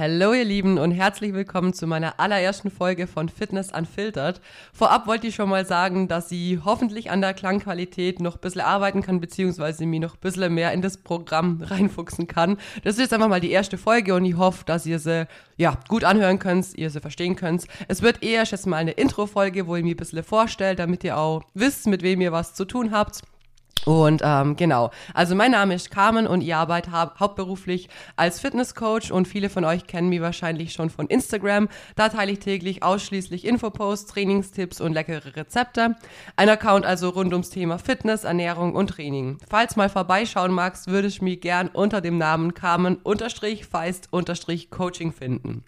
Hallo ihr Lieben und herzlich willkommen zu meiner allerersten Folge von Fitness Unfiltered. Vorab wollte ich schon mal sagen, dass sie hoffentlich an der Klangqualität noch ein bisschen arbeiten kann, beziehungsweise mir noch ein bisschen mehr in das Programm reinfuchsen kann. Das ist jetzt einfach mal die erste Folge und ich hoffe, dass ihr sie ja, gut anhören könnt, ihr sie verstehen könnt. Es wird eher jetzt mal eine Intro-Folge, wo ihr mir ein bisschen vorstellt, damit ihr auch wisst, mit wem ihr was zu tun habt. Und ähm, genau, also mein Name ist Carmen und ich arbeite hau hauptberuflich als Fitnesscoach und viele von euch kennen mich wahrscheinlich schon von Instagram. Da teile ich täglich ausschließlich Infoposts, Trainingstipps und leckere Rezepte. Ein Account also rund ums Thema Fitness, Ernährung und Training. Falls mal vorbeischauen magst, würde ich mich gern unter dem Namen Carmen-Feist-Coaching finden.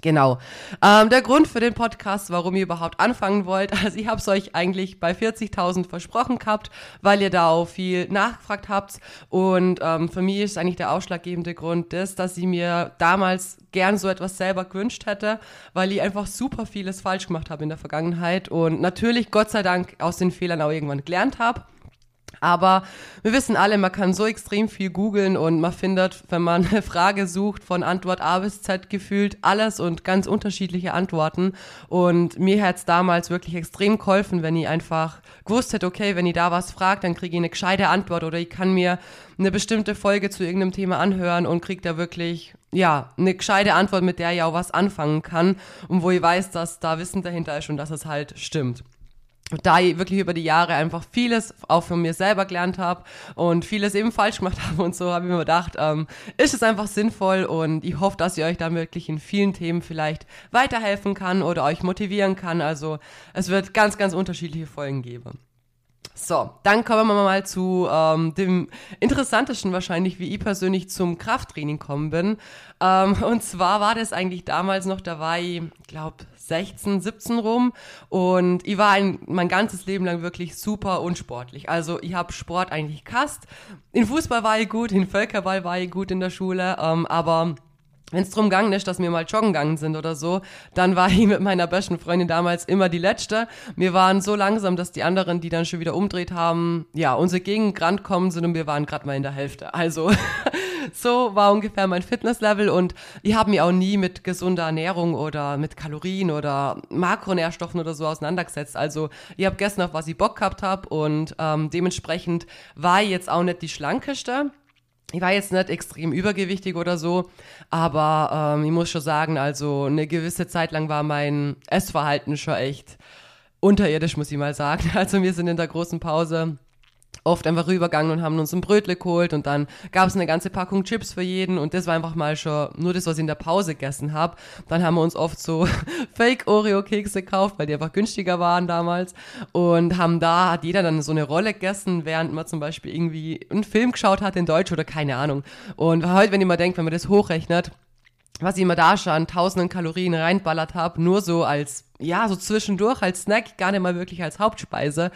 Genau. Ähm, der Grund für den Podcast, warum ihr überhaupt anfangen wollt, also ich habe es euch eigentlich bei 40.000 versprochen gehabt, weil ihr da auch viel nachgefragt habt. Und ähm, für mich ist eigentlich der ausschlaggebende Grund das, dass ich mir damals gern so etwas selber gewünscht hätte, weil ich einfach super vieles falsch gemacht habe in der Vergangenheit und natürlich Gott sei Dank aus den Fehlern auch irgendwann gelernt habe. Aber wir wissen alle, man kann so extrem viel googeln und man findet, wenn man eine Frage sucht, von Antwort A bis Z gefühlt alles und ganz unterschiedliche Antworten. Und mir hat es damals wirklich extrem geholfen, wenn ich einfach gewusst hätte, okay, wenn ich da was fragt, dann kriege ich eine gescheite Antwort oder ich kann mir eine bestimmte Folge zu irgendeinem Thema anhören und kriege da wirklich ja, eine gescheite Antwort, mit der ich auch was anfangen kann und wo ich weiß, dass da Wissen dahinter ist und dass es halt stimmt da ich wirklich über die Jahre einfach vieles auch von mir selber gelernt habe und vieles eben falsch gemacht habe und so habe ich mir gedacht, ähm, ist es einfach sinnvoll und ich hoffe, dass ich euch da wirklich in vielen Themen vielleicht weiterhelfen kann oder euch motivieren kann. Also es wird ganz, ganz unterschiedliche Folgen geben. So, dann kommen wir mal zu ähm, dem interessantesten wahrscheinlich, wie ich persönlich zum Krafttraining kommen bin. Ähm, und zwar war das eigentlich damals noch, da war ich, glaube 16, 17 rum und ich war ein, mein ganzes Leben lang wirklich super unsportlich. Also ich habe Sport eigentlich gehasst. In Fußball war ich gut, in Völkerball war ich gut in der Schule, ähm, aber wenn es drum gegangen ist, dass wir mal joggen gegangen sind oder so, dann war ich mit meiner besten Freundin damals immer die Letzte. Wir waren so langsam, dass die anderen, die dann schon wieder umdreht haben, ja, unsere Gegend kommen sind und wir waren gerade mal in der Hälfte. Also so war ungefähr mein Fitnesslevel und ich habe mich auch nie mit gesunder Ernährung oder mit Kalorien oder Makronährstoffen oder so auseinandergesetzt. Also ich habe gestern auf was ich Bock gehabt habe und ähm, dementsprechend war ich jetzt auch nicht die schlankeste ich war jetzt nicht extrem übergewichtig oder so, aber ähm, ich muss schon sagen, also eine gewisse Zeit lang war mein Essverhalten schon echt unterirdisch, muss ich mal sagen. Also wir sind in der großen Pause oft einfach rübergegangen und haben uns ein Brötle geholt und dann gab es eine ganze Packung Chips für jeden und das war einfach mal schon nur das, was ich in der Pause gegessen habe. Dann haben wir uns oft so Fake Oreo Kekse gekauft, weil die einfach günstiger waren damals und haben da hat jeder dann so eine Rolle gegessen, während man zum Beispiel irgendwie einen Film geschaut hat in Deutsch oder keine Ahnung. Und heute, wenn ihr mal denkt, wenn man das hochrechnet, was ich immer da schon an tausenden Kalorien reinballert habe, nur so als, ja, so zwischendurch als Snack, gar nicht mal wirklich als Hauptspeise,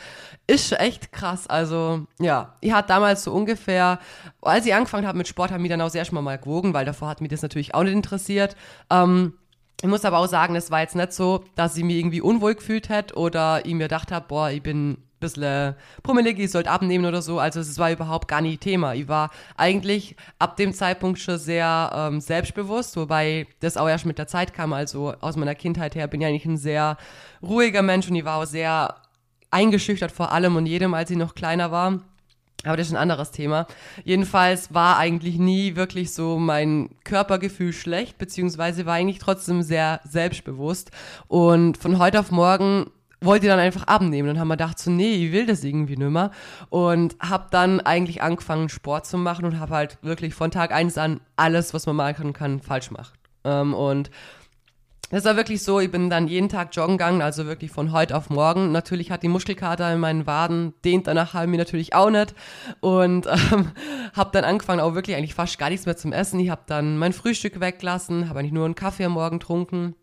ist echt krass. Also, ja, ich hatte damals so ungefähr, als ich angefangen habe mit Sport, haben mich dann auch sehr schon mal gewogen, weil davor hat mich das natürlich auch nicht interessiert. Ähm, ich muss aber auch sagen, es war jetzt nicht so, dass ich mich irgendwie unwohl gefühlt hätte oder ich mir gedacht habe, boah, ich bin bisschen pummelig, ich sollte abnehmen oder so. Also es war überhaupt gar nicht Thema. Ich war eigentlich ab dem Zeitpunkt schon sehr ähm, selbstbewusst, wobei das auch erst mit der Zeit kam. Also aus meiner Kindheit her bin ich eigentlich ein sehr ruhiger Mensch und ich war auch sehr eingeschüchtert vor allem und jedem, als ich noch kleiner war. Aber das ist ein anderes Thema. Jedenfalls war eigentlich nie wirklich so mein Körpergefühl schlecht, beziehungsweise war eigentlich trotzdem sehr selbstbewusst. Und von heute auf morgen wollte dann einfach abnehmen und haben wir gedacht so, nee, ich will das irgendwie nicht mehr und habe dann eigentlich angefangen Sport zu machen und habe halt wirklich von Tag eins an alles, was man machen kann, falsch gemacht. Ähm, und das war wirklich so, ich bin dann jeden Tag joggen gegangen, also wirklich von heute auf morgen. Natürlich hat die Muskelkater in meinen Waden, dehnt danach halb mir natürlich auch nicht. Und ähm, habe dann angefangen, auch wirklich eigentlich fast gar nichts mehr zum Essen. Ich habe dann mein Frühstück weggelassen, habe eigentlich nur einen Kaffee am Morgen getrunken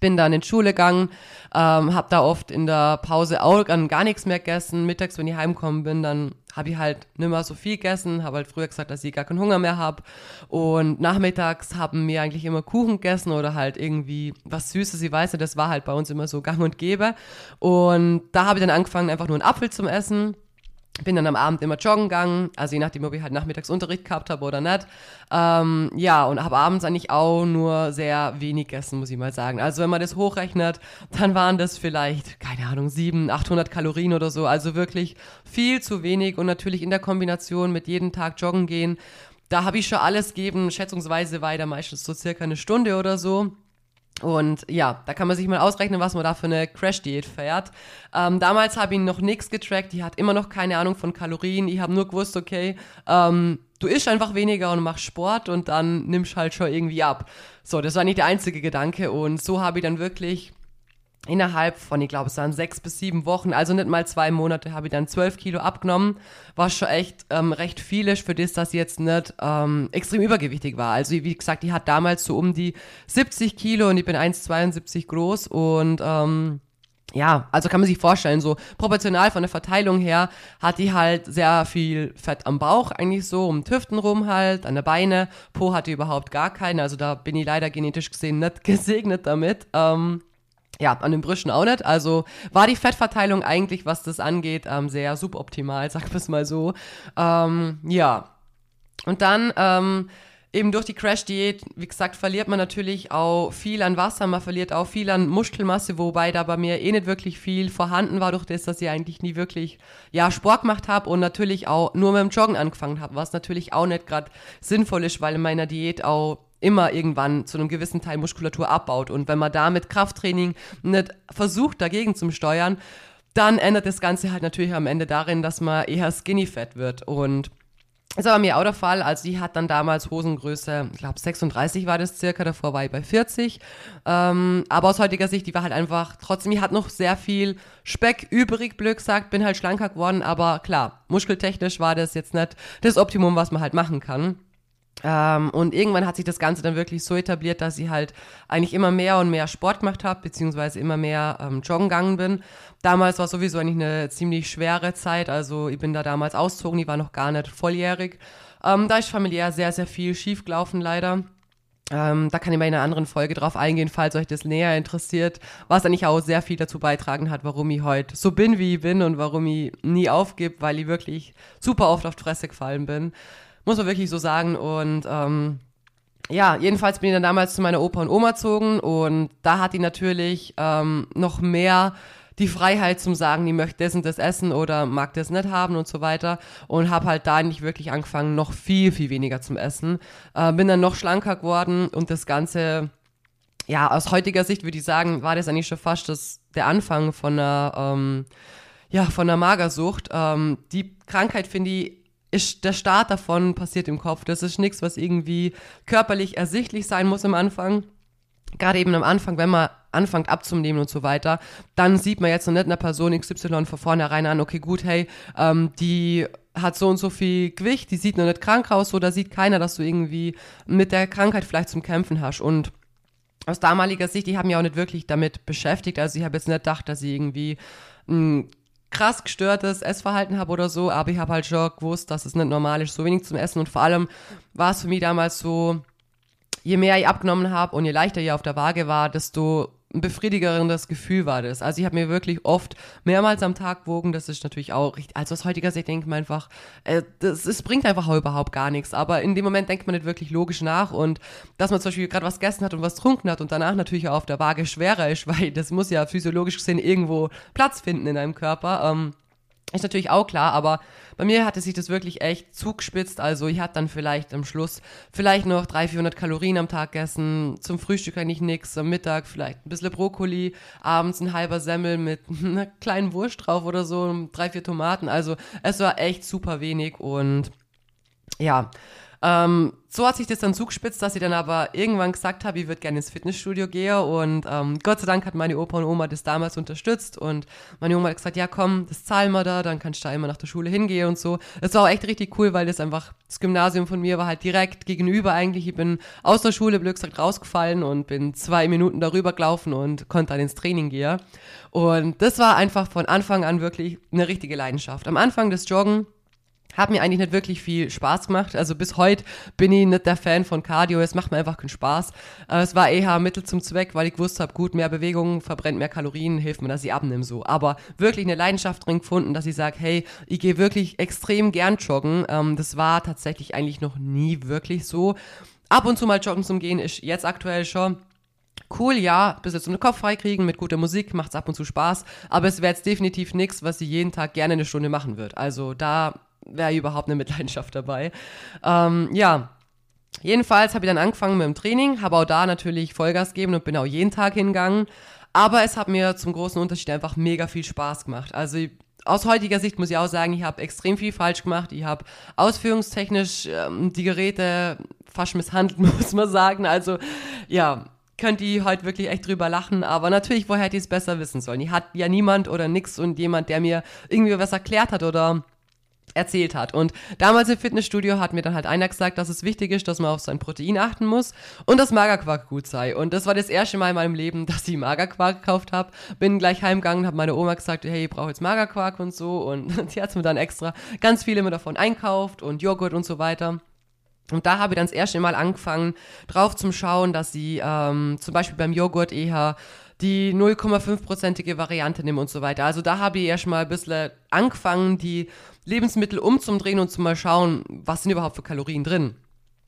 bin dann in die Schule gegangen, ähm, habe da oft in der Pause auch gar nichts mehr gegessen. Mittags, wenn ich heimgekommen bin, dann habe ich halt nicht mehr so viel gegessen, habe halt früher gesagt, dass ich gar keinen Hunger mehr habe. Und nachmittags haben wir eigentlich immer Kuchen gegessen oder halt irgendwie was Süßes. Ich weiß nicht, das war halt bei uns immer so gang und gäbe. Und da habe ich dann angefangen, einfach nur einen Apfel zum Essen bin dann am Abend immer joggen gegangen, also je nachdem, ob ich halt Nachmittagsunterricht gehabt habe oder nicht. Ähm, ja, und habe abends eigentlich auch nur sehr wenig gegessen, muss ich mal sagen. Also wenn man das hochrechnet, dann waren das vielleicht, keine Ahnung, 700, 800 Kalorien oder so. Also wirklich viel zu wenig und natürlich in der Kombination mit jeden Tag joggen gehen. Da habe ich schon alles gegeben, schätzungsweise weiter, meistens so circa eine Stunde oder so. Und ja, da kann man sich mal ausrechnen, was man da für eine Crash-Diät fährt. Ähm, damals habe ich noch nichts getrackt, die hat immer noch keine Ahnung von Kalorien. Ich habe nur gewusst, okay, ähm, du isst einfach weniger und machst Sport und dann nimmst halt schon irgendwie ab. So, das war nicht der einzige Gedanke und so habe ich dann wirklich innerhalb von, ich glaube, es waren sechs bis sieben Wochen, also nicht mal zwei Monate, habe ich dann zwölf Kilo abgenommen. War schon echt ähm, recht vieles für das, dass ich jetzt nicht ähm, extrem übergewichtig war. Also wie gesagt, die hat damals so um die 70 Kilo und ich bin 1,72 groß und ähm, ja, also kann man sich vorstellen, so proportional von der Verteilung her hat die halt sehr viel Fett am Bauch, eigentlich so um Tüften rum halt, an der Beine. Po hatte überhaupt gar keinen, also da bin ich leider genetisch gesehen nicht gesegnet damit. Ähm, ja, an den Brüschen auch nicht. Also war die Fettverteilung eigentlich, was das angeht, ähm, sehr suboptimal, sagen wir es mal so. Ähm, ja. Und dann ähm, eben durch die Crash-Diät, wie gesagt, verliert man natürlich auch viel an Wasser, man verliert auch viel an Muskelmasse, wobei da bei mir eh nicht wirklich viel vorhanden war, durch das, dass ich eigentlich nie wirklich ja, Sport gemacht habe und natürlich auch nur mit dem Joggen angefangen habe, was natürlich auch nicht gerade sinnvoll ist, weil in meiner Diät auch immer irgendwann zu einem gewissen Teil Muskulatur abbaut. Und wenn man da mit Krafttraining nicht versucht, dagegen zu steuern, dann ändert das Ganze halt natürlich am Ende darin, dass man eher skinny fat wird. Und ist aber mir auch der Fall. Also sie hat dann damals Hosengröße, ich glaube 36 war das circa, davor war ich bei 40. Ähm, aber aus heutiger Sicht, die war halt einfach, trotzdem, die hat noch sehr viel Speck übrig, blöd gesagt, bin halt schlanker geworden. Aber klar, muskeltechnisch war das jetzt nicht das Optimum, was man halt machen kann. Ähm, und irgendwann hat sich das Ganze dann wirklich so etabliert, dass ich halt eigentlich immer mehr und mehr Sport gemacht habe, beziehungsweise immer mehr ähm, joggen gegangen bin. Damals war sowieso eigentlich eine ziemlich schwere Zeit, also ich bin da damals auszogen, ich war noch gar nicht volljährig. Ähm, da ist familiär sehr, sehr viel schiefgelaufen leider. Ähm, da kann ich mal in einer anderen Folge drauf eingehen, falls euch das näher interessiert, was eigentlich auch sehr viel dazu beitragen hat, warum ich heute so bin, wie ich bin und warum ich nie aufgebe, weil ich wirklich super oft auf die Fresse gefallen bin. Muss man wirklich so sagen. Und ähm, ja, jedenfalls bin ich dann damals zu meiner Opa und Oma gezogen und da hat die natürlich ähm, noch mehr die Freiheit zum sagen, die möchte das und das essen oder mag das nicht haben und so weiter und habe halt da nicht wirklich angefangen, noch viel, viel weniger zum Essen. Äh, bin dann noch schlanker geworden und das Ganze, ja, aus heutiger Sicht würde ich sagen, war das eigentlich schon fast das, der Anfang von einer, ähm, ja, von einer Magersucht. Ähm, die Krankheit finde ich ist der Start davon passiert im Kopf. Das ist nichts, was irgendwie körperlich ersichtlich sein muss am Anfang. Gerade eben am Anfang, wenn man anfängt abzunehmen und so weiter, dann sieht man jetzt noch nicht einer Person XY von vornherein an, okay, gut, hey, ähm, die hat so und so viel Gewicht, die sieht noch nicht krank aus, so da sieht keiner, dass du irgendwie mit der Krankheit vielleicht zum Kämpfen hast. Und aus damaliger Sicht, die haben ja auch nicht wirklich damit beschäftigt. Also ich habe jetzt nicht gedacht, dass sie irgendwie ein krass gestörtes Essverhalten habe oder so, aber ich habe halt schon gewusst, dass es nicht normal ist, so wenig zum Essen. Und vor allem war es für mich damals so, je mehr ich abgenommen habe und je leichter ich auf der Waage war, desto ein befriedigerendes Gefühl war das. Also ich habe mir wirklich oft mehrmals am Tag gewogen, das ist natürlich auch also aus heutiger Sicht denkt man einfach, äh, das, das bringt einfach überhaupt gar nichts, aber in dem Moment denkt man nicht wirklich logisch nach und dass man zum Beispiel gerade was gegessen hat und was getrunken hat und danach natürlich auch auf der Waage schwerer ist, weil das muss ja physiologisch gesehen irgendwo Platz finden in deinem Körper. Ähm, ist natürlich auch klar, aber bei mir hatte sich das wirklich echt zugespitzt. Also ich hatte dann vielleicht am Schluss vielleicht noch 300, 400 Kalorien am Tag gegessen. Zum Frühstück eigentlich nichts. Am Mittag vielleicht ein bisschen Brokkoli. Abends ein halber Semmel mit einer kleinen Wurst drauf oder so. Drei, vier Tomaten. Also es war echt super wenig und ja, ähm, so hat sich das dann zugespitzt, dass ich dann aber irgendwann gesagt habe, ich würde gerne ins Fitnessstudio gehen und ähm, Gott sei Dank hat meine Opa und Oma das damals unterstützt und meine Oma hat gesagt, ja komm, das zahlen wir da, dann kannst du da immer nach der Schule hingehen und so. Das war auch echt richtig cool, weil das einfach, das Gymnasium von mir war halt direkt gegenüber eigentlich. Ich bin aus der Schule, blöd gesagt, rausgefallen und bin zwei Minuten darüber gelaufen und konnte dann ins Training gehen. Und das war einfach von Anfang an wirklich eine richtige Leidenschaft. Am Anfang des Joggen hat mir eigentlich nicht wirklich viel Spaß gemacht. Also bis heute bin ich nicht der Fan von Cardio. Es macht mir einfach keinen Spaß. Äh, es war eher Mittel zum Zweck, weil ich gewusst habe, gut, mehr Bewegung verbrennt mehr Kalorien, hilft mir, dass ich abnehme so. Aber wirklich eine Leidenschaft drin gefunden, dass ich sage, hey, ich gehe wirklich extrem gern joggen. Ähm, das war tatsächlich eigentlich noch nie wirklich so. Ab und zu mal joggen zum Gehen ist jetzt aktuell schon cool, ja, bis jetzt zum Kopf freikriegen mit guter Musik, macht es ab und zu Spaß, aber es wäre jetzt definitiv nichts, was sie jeden Tag gerne eine Stunde machen wird. Also da wäre überhaupt eine Mitleidenschaft dabei. Ähm, ja, jedenfalls habe ich dann angefangen mit dem Training, habe auch da natürlich Vollgas gegeben und bin auch jeden Tag hingegangen. Aber es hat mir zum großen Unterschied einfach mega viel Spaß gemacht. Also aus heutiger Sicht muss ich auch sagen, ich habe extrem viel falsch gemacht. Ich habe ausführungstechnisch ähm, die Geräte fast misshandelt, muss man sagen. Also ja, könnt ihr heute wirklich echt drüber lachen, aber natürlich, woher hätte ich es besser wissen sollen? Ich hatte ja niemand oder nix und jemand, der mir irgendwie was erklärt hat oder erzählt hat. Und damals im Fitnessstudio hat mir dann halt einer gesagt, dass es wichtig ist, dass man auf sein Protein achten muss und dass Magerquark gut sei. Und das war das erste Mal in meinem Leben, dass ich Magerquark gekauft habe. Bin gleich heimgegangen, habe meine Oma gesagt, hey, ich brauche jetzt Magerquark und so. Und sie hat mir dann extra ganz viel immer davon einkauft und Joghurt und so weiter. Und da habe ich dann das erste Mal angefangen, drauf zu schauen, dass sie ähm, zum Beispiel beim Joghurt eher die 0,5-prozentige Variante nehmen und so weiter. Also da habe ich erstmal ein bisschen angefangen, die Lebensmittel umzudrehen und zu mal schauen, was sind überhaupt für Kalorien drin.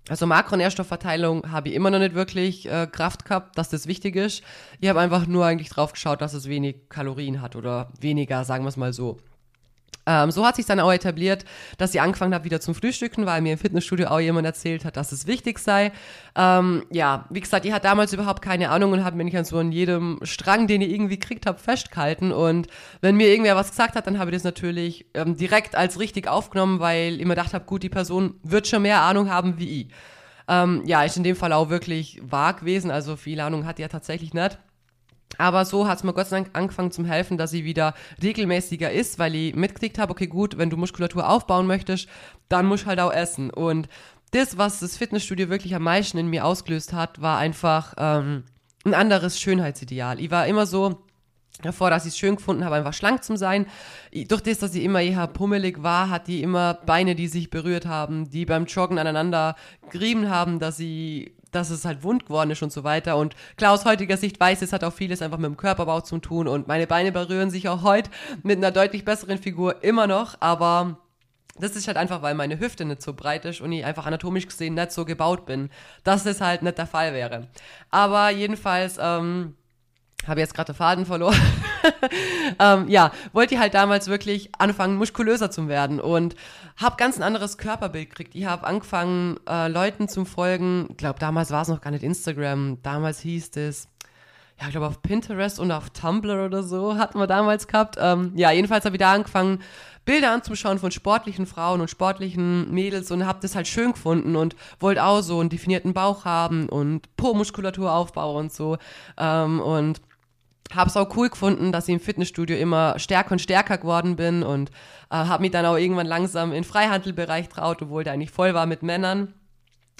Also Makronährstoffverteilung habe ich immer noch nicht wirklich äh, Kraft gehabt, dass das wichtig ist. Ich habe einfach nur eigentlich drauf geschaut, dass es wenig Kalorien hat oder weniger, sagen wir es mal so. Ähm, so hat sich dann auch etabliert, dass ich angefangen habe wieder zum Frühstücken, weil mir im Fitnessstudio auch jemand erzählt hat, dass es wichtig sei. Ähm, ja, wie gesagt, ich hatte damals überhaupt keine Ahnung und habe mir nicht an so an jedem Strang, den ich irgendwie gekriegt habe, festgehalten. Und wenn mir irgendwer was gesagt hat, dann habe ich das natürlich ähm, direkt als richtig aufgenommen, weil ich mir gedacht habe, gut, die Person wird schon mehr Ahnung haben wie ich. Ähm, ja, ist in dem Fall auch wirklich wahr gewesen. Also viel Ahnung hat die ja tatsächlich nicht. Aber so hat es mir Gott sei Dank angefangen zu helfen, dass sie wieder regelmäßiger ist, weil ich mitgekriegt habe, okay, gut, wenn du Muskulatur aufbauen möchtest, dann musst du halt auch essen. Und das, was das Fitnessstudio wirklich am meisten in mir ausgelöst hat, war einfach ähm, ein anderes Schönheitsideal. Ich war immer so, davor, dass ich es schön gefunden habe, einfach schlank zu sein. Durch das, dass sie immer eher pummelig war, hat die immer Beine, die sich berührt haben, die beim Joggen aneinander gerieben haben, dass sie dass es halt wund geworden ist und so weiter. Und klar, aus heutiger Sicht weiß, es hat auch vieles einfach mit dem Körperbau zu tun und meine Beine berühren sich auch heute mit einer deutlich besseren Figur immer noch, aber das ist halt einfach, weil meine Hüfte nicht so breit ist und ich einfach anatomisch gesehen nicht so gebaut bin, dass das halt nicht der Fall wäre. Aber jedenfalls, ähm, habe jetzt gerade den Faden verloren. ähm, ja, wollte halt damals wirklich anfangen, muskulöser zu werden und habe ganz ein anderes Körperbild gekriegt. Ich habe angefangen, äh, Leuten zu folgen. Ich glaube, damals war es noch gar nicht Instagram. Damals hieß es, ja, ich glaube auf Pinterest und auf Tumblr oder so hatten wir damals gehabt. Ähm, ja, jedenfalls habe ich da angefangen, Bilder anzuschauen von sportlichen Frauen und sportlichen Mädels und habe das halt schön gefunden und wollte auch so einen definierten Bauch haben und Po-Muskulatur aufbauen und so. Ähm, und habe es auch cool gefunden, dass ich im Fitnessstudio immer stärker und stärker geworden bin und äh, habe mich dann auch irgendwann langsam in Freihandelbereich traut, obwohl der eigentlich voll war mit Männern.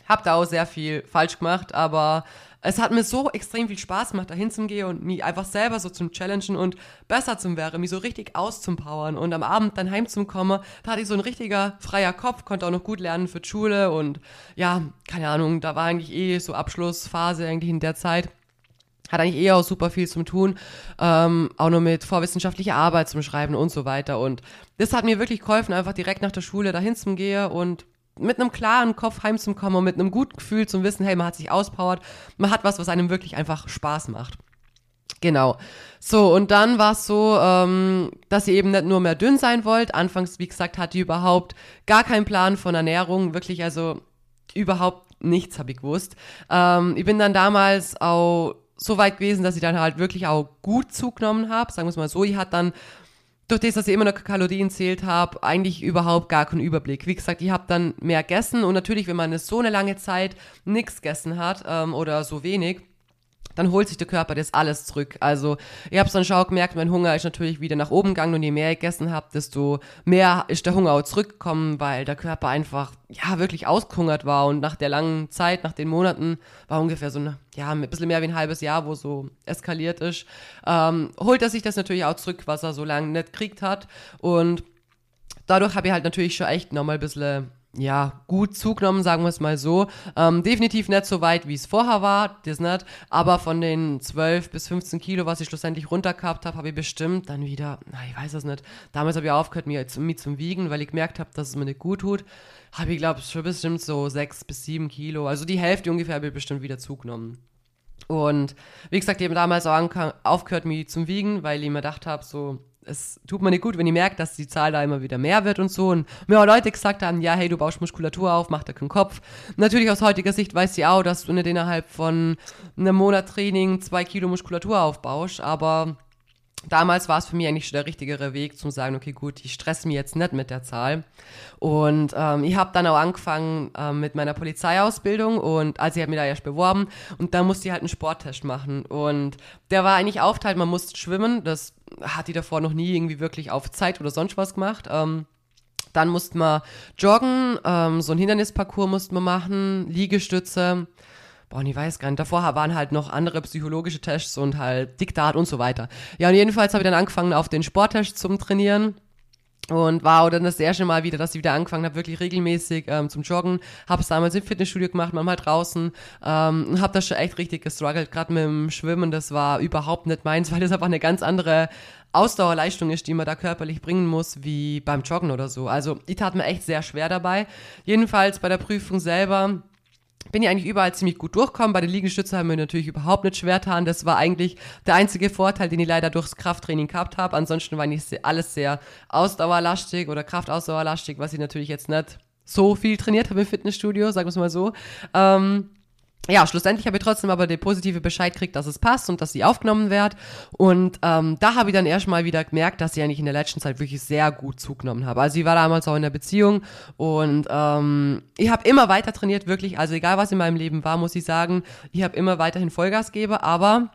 Hab da auch sehr viel falsch gemacht, aber es hat mir so extrem viel Spaß gemacht, da hinzugehen und mich einfach selber so zum Challengen und besser zu werden, mich so richtig auszumpowern und am Abend dann heimzukommen, da hatte ich so ein richtiger freier Kopf, konnte auch noch gut lernen für die Schule und ja, keine Ahnung, da war eigentlich eh so Abschlussphase eigentlich in der Zeit hat eigentlich eher auch super viel zum tun, ähm, auch nur mit vorwissenschaftlicher Arbeit zum Schreiben und so weiter. Und das hat mir wirklich geholfen, einfach direkt nach der Schule dahin zu gehen und mit einem klaren Kopf heimzukommen und mit einem guten Gefühl zu wissen, hey, man hat sich auspowert, man hat was, was einem wirklich einfach Spaß macht. Genau. So, und dann war es so, ähm, dass ihr eben nicht nur mehr dünn sein wollt. Anfangs, wie gesagt, hatte ich überhaupt gar keinen Plan von Ernährung, wirklich, also überhaupt nichts habe ich gewusst. Ähm, ich bin dann damals auch so weit gewesen, dass ich dann halt wirklich auch gut zugenommen habe. Sagen wir es mal so, ich hatte dann durch das, dass ich immer noch Kalorien zählt habe, eigentlich überhaupt gar keinen Überblick. Wie gesagt, ich habe dann mehr gegessen und natürlich, wenn man so eine lange Zeit nichts gegessen hat ähm, oder so wenig, dann holt sich der Körper das alles zurück. Also ich habe dann schon gemerkt, mein Hunger ist natürlich wieder nach oben gegangen und je mehr ich gegessen habe, desto mehr ist der Hunger auch zurückgekommen, weil der Körper einfach ja wirklich ausgehungert war und nach der langen Zeit, nach den Monaten, war ungefähr so ein, ja, ein bisschen mehr wie ein halbes Jahr, wo so eskaliert ist, ähm, holt er sich das natürlich auch zurück, was er so lange nicht gekriegt hat und dadurch habe ich halt natürlich schon echt nochmal ein bisschen ja, gut zugenommen, sagen wir es mal so. Ähm, definitiv nicht so weit, wie es vorher war, das nicht. Aber von den 12 bis 15 Kilo, was ich schlussendlich runtergehabt habe, habe ich bestimmt dann wieder, na, ich weiß es nicht. Damals habe ich aufgehört, mich, mich zum Wiegen, weil ich gemerkt habe, dass es mir nicht gut tut. Habe ich, glaube ich, schon bestimmt so 6 bis 7 Kilo. Also die Hälfte ungefähr habe ich bestimmt wieder zugenommen. Und wie gesagt, eben damals auch aufgehört, mich zum Wiegen, weil ich mir gedacht habe, so, es tut mir nicht gut, wenn ich merke, dass die Zahl da immer wieder mehr wird und so. Und mir auch Leute gesagt haben, ja, hey, du baust Muskulatur auf, mach da keinen Kopf. Natürlich aus heutiger Sicht weiß sie auch, dass du nicht innerhalb von einem Monat Training zwei Kilo Muskulatur aufbaust, aber damals war es für mich eigentlich schon der richtigere Weg, zu sagen, okay, gut, ich stresse mich jetzt nicht mit der Zahl. Und ähm, ich habe dann auch angefangen ähm, mit meiner Polizeiausbildung und also ich habe mich da erst beworben und dann musste ich halt einen Sporttest machen. Und der war eigentlich aufteilt, man musste schwimmen, das hat die davor noch nie irgendwie wirklich auf Zeit oder sonst was gemacht. Ähm, dann musste man joggen, ähm, so ein Hindernisparcours musste man machen, Liegestütze, boah, ich weiß gar nicht, davor waren halt noch andere psychologische Tests und halt Diktat und so weiter. Ja, und jedenfalls habe ich dann angefangen auf den Sporttest zum Trainieren. Und auch dann das erste Mal wieder, dass ich wieder angefangen habe, wirklich regelmäßig ähm, zum Joggen. Habe es damals im Fitnessstudio gemacht, manchmal draußen. Ähm, habe das schon echt richtig gestruggelt, gerade mit dem Schwimmen. Das war überhaupt nicht meins, weil das einfach eine ganz andere Ausdauerleistung ist, die man da körperlich bringen muss, wie beim Joggen oder so. Also ich tat mir echt sehr schwer dabei. Jedenfalls bei der Prüfung selber bin ich eigentlich überall ziemlich gut durchgekommen. Bei den Liegestützen haben wir natürlich überhaupt nicht schwer getan. Das war eigentlich der einzige Vorteil, den ich leider durchs Krafttraining gehabt habe. Ansonsten war nicht alles sehr ausdauerlastig oder kraftausdauerlastig, was ich natürlich jetzt nicht so viel trainiert habe im Fitnessstudio, sagen wir es mal so. Ähm, ja, schlussendlich habe ich trotzdem aber den positive Bescheid gekriegt, dass es passt und dass sie aufgenommen wird. Und ähm, da habe ich dann erstmal wieder gemerkt, dass sie eigentlich in der letzten Zeit wirklich sehr gut zugenommen habe. Also sie war damals auch in der Beziehung und ähm, ich habe immer weiter trainiert, wirklich. Also egal was in meinem Leben war, muss ich sagen, ich habe immer weiterhin Vollgas gegeben, aber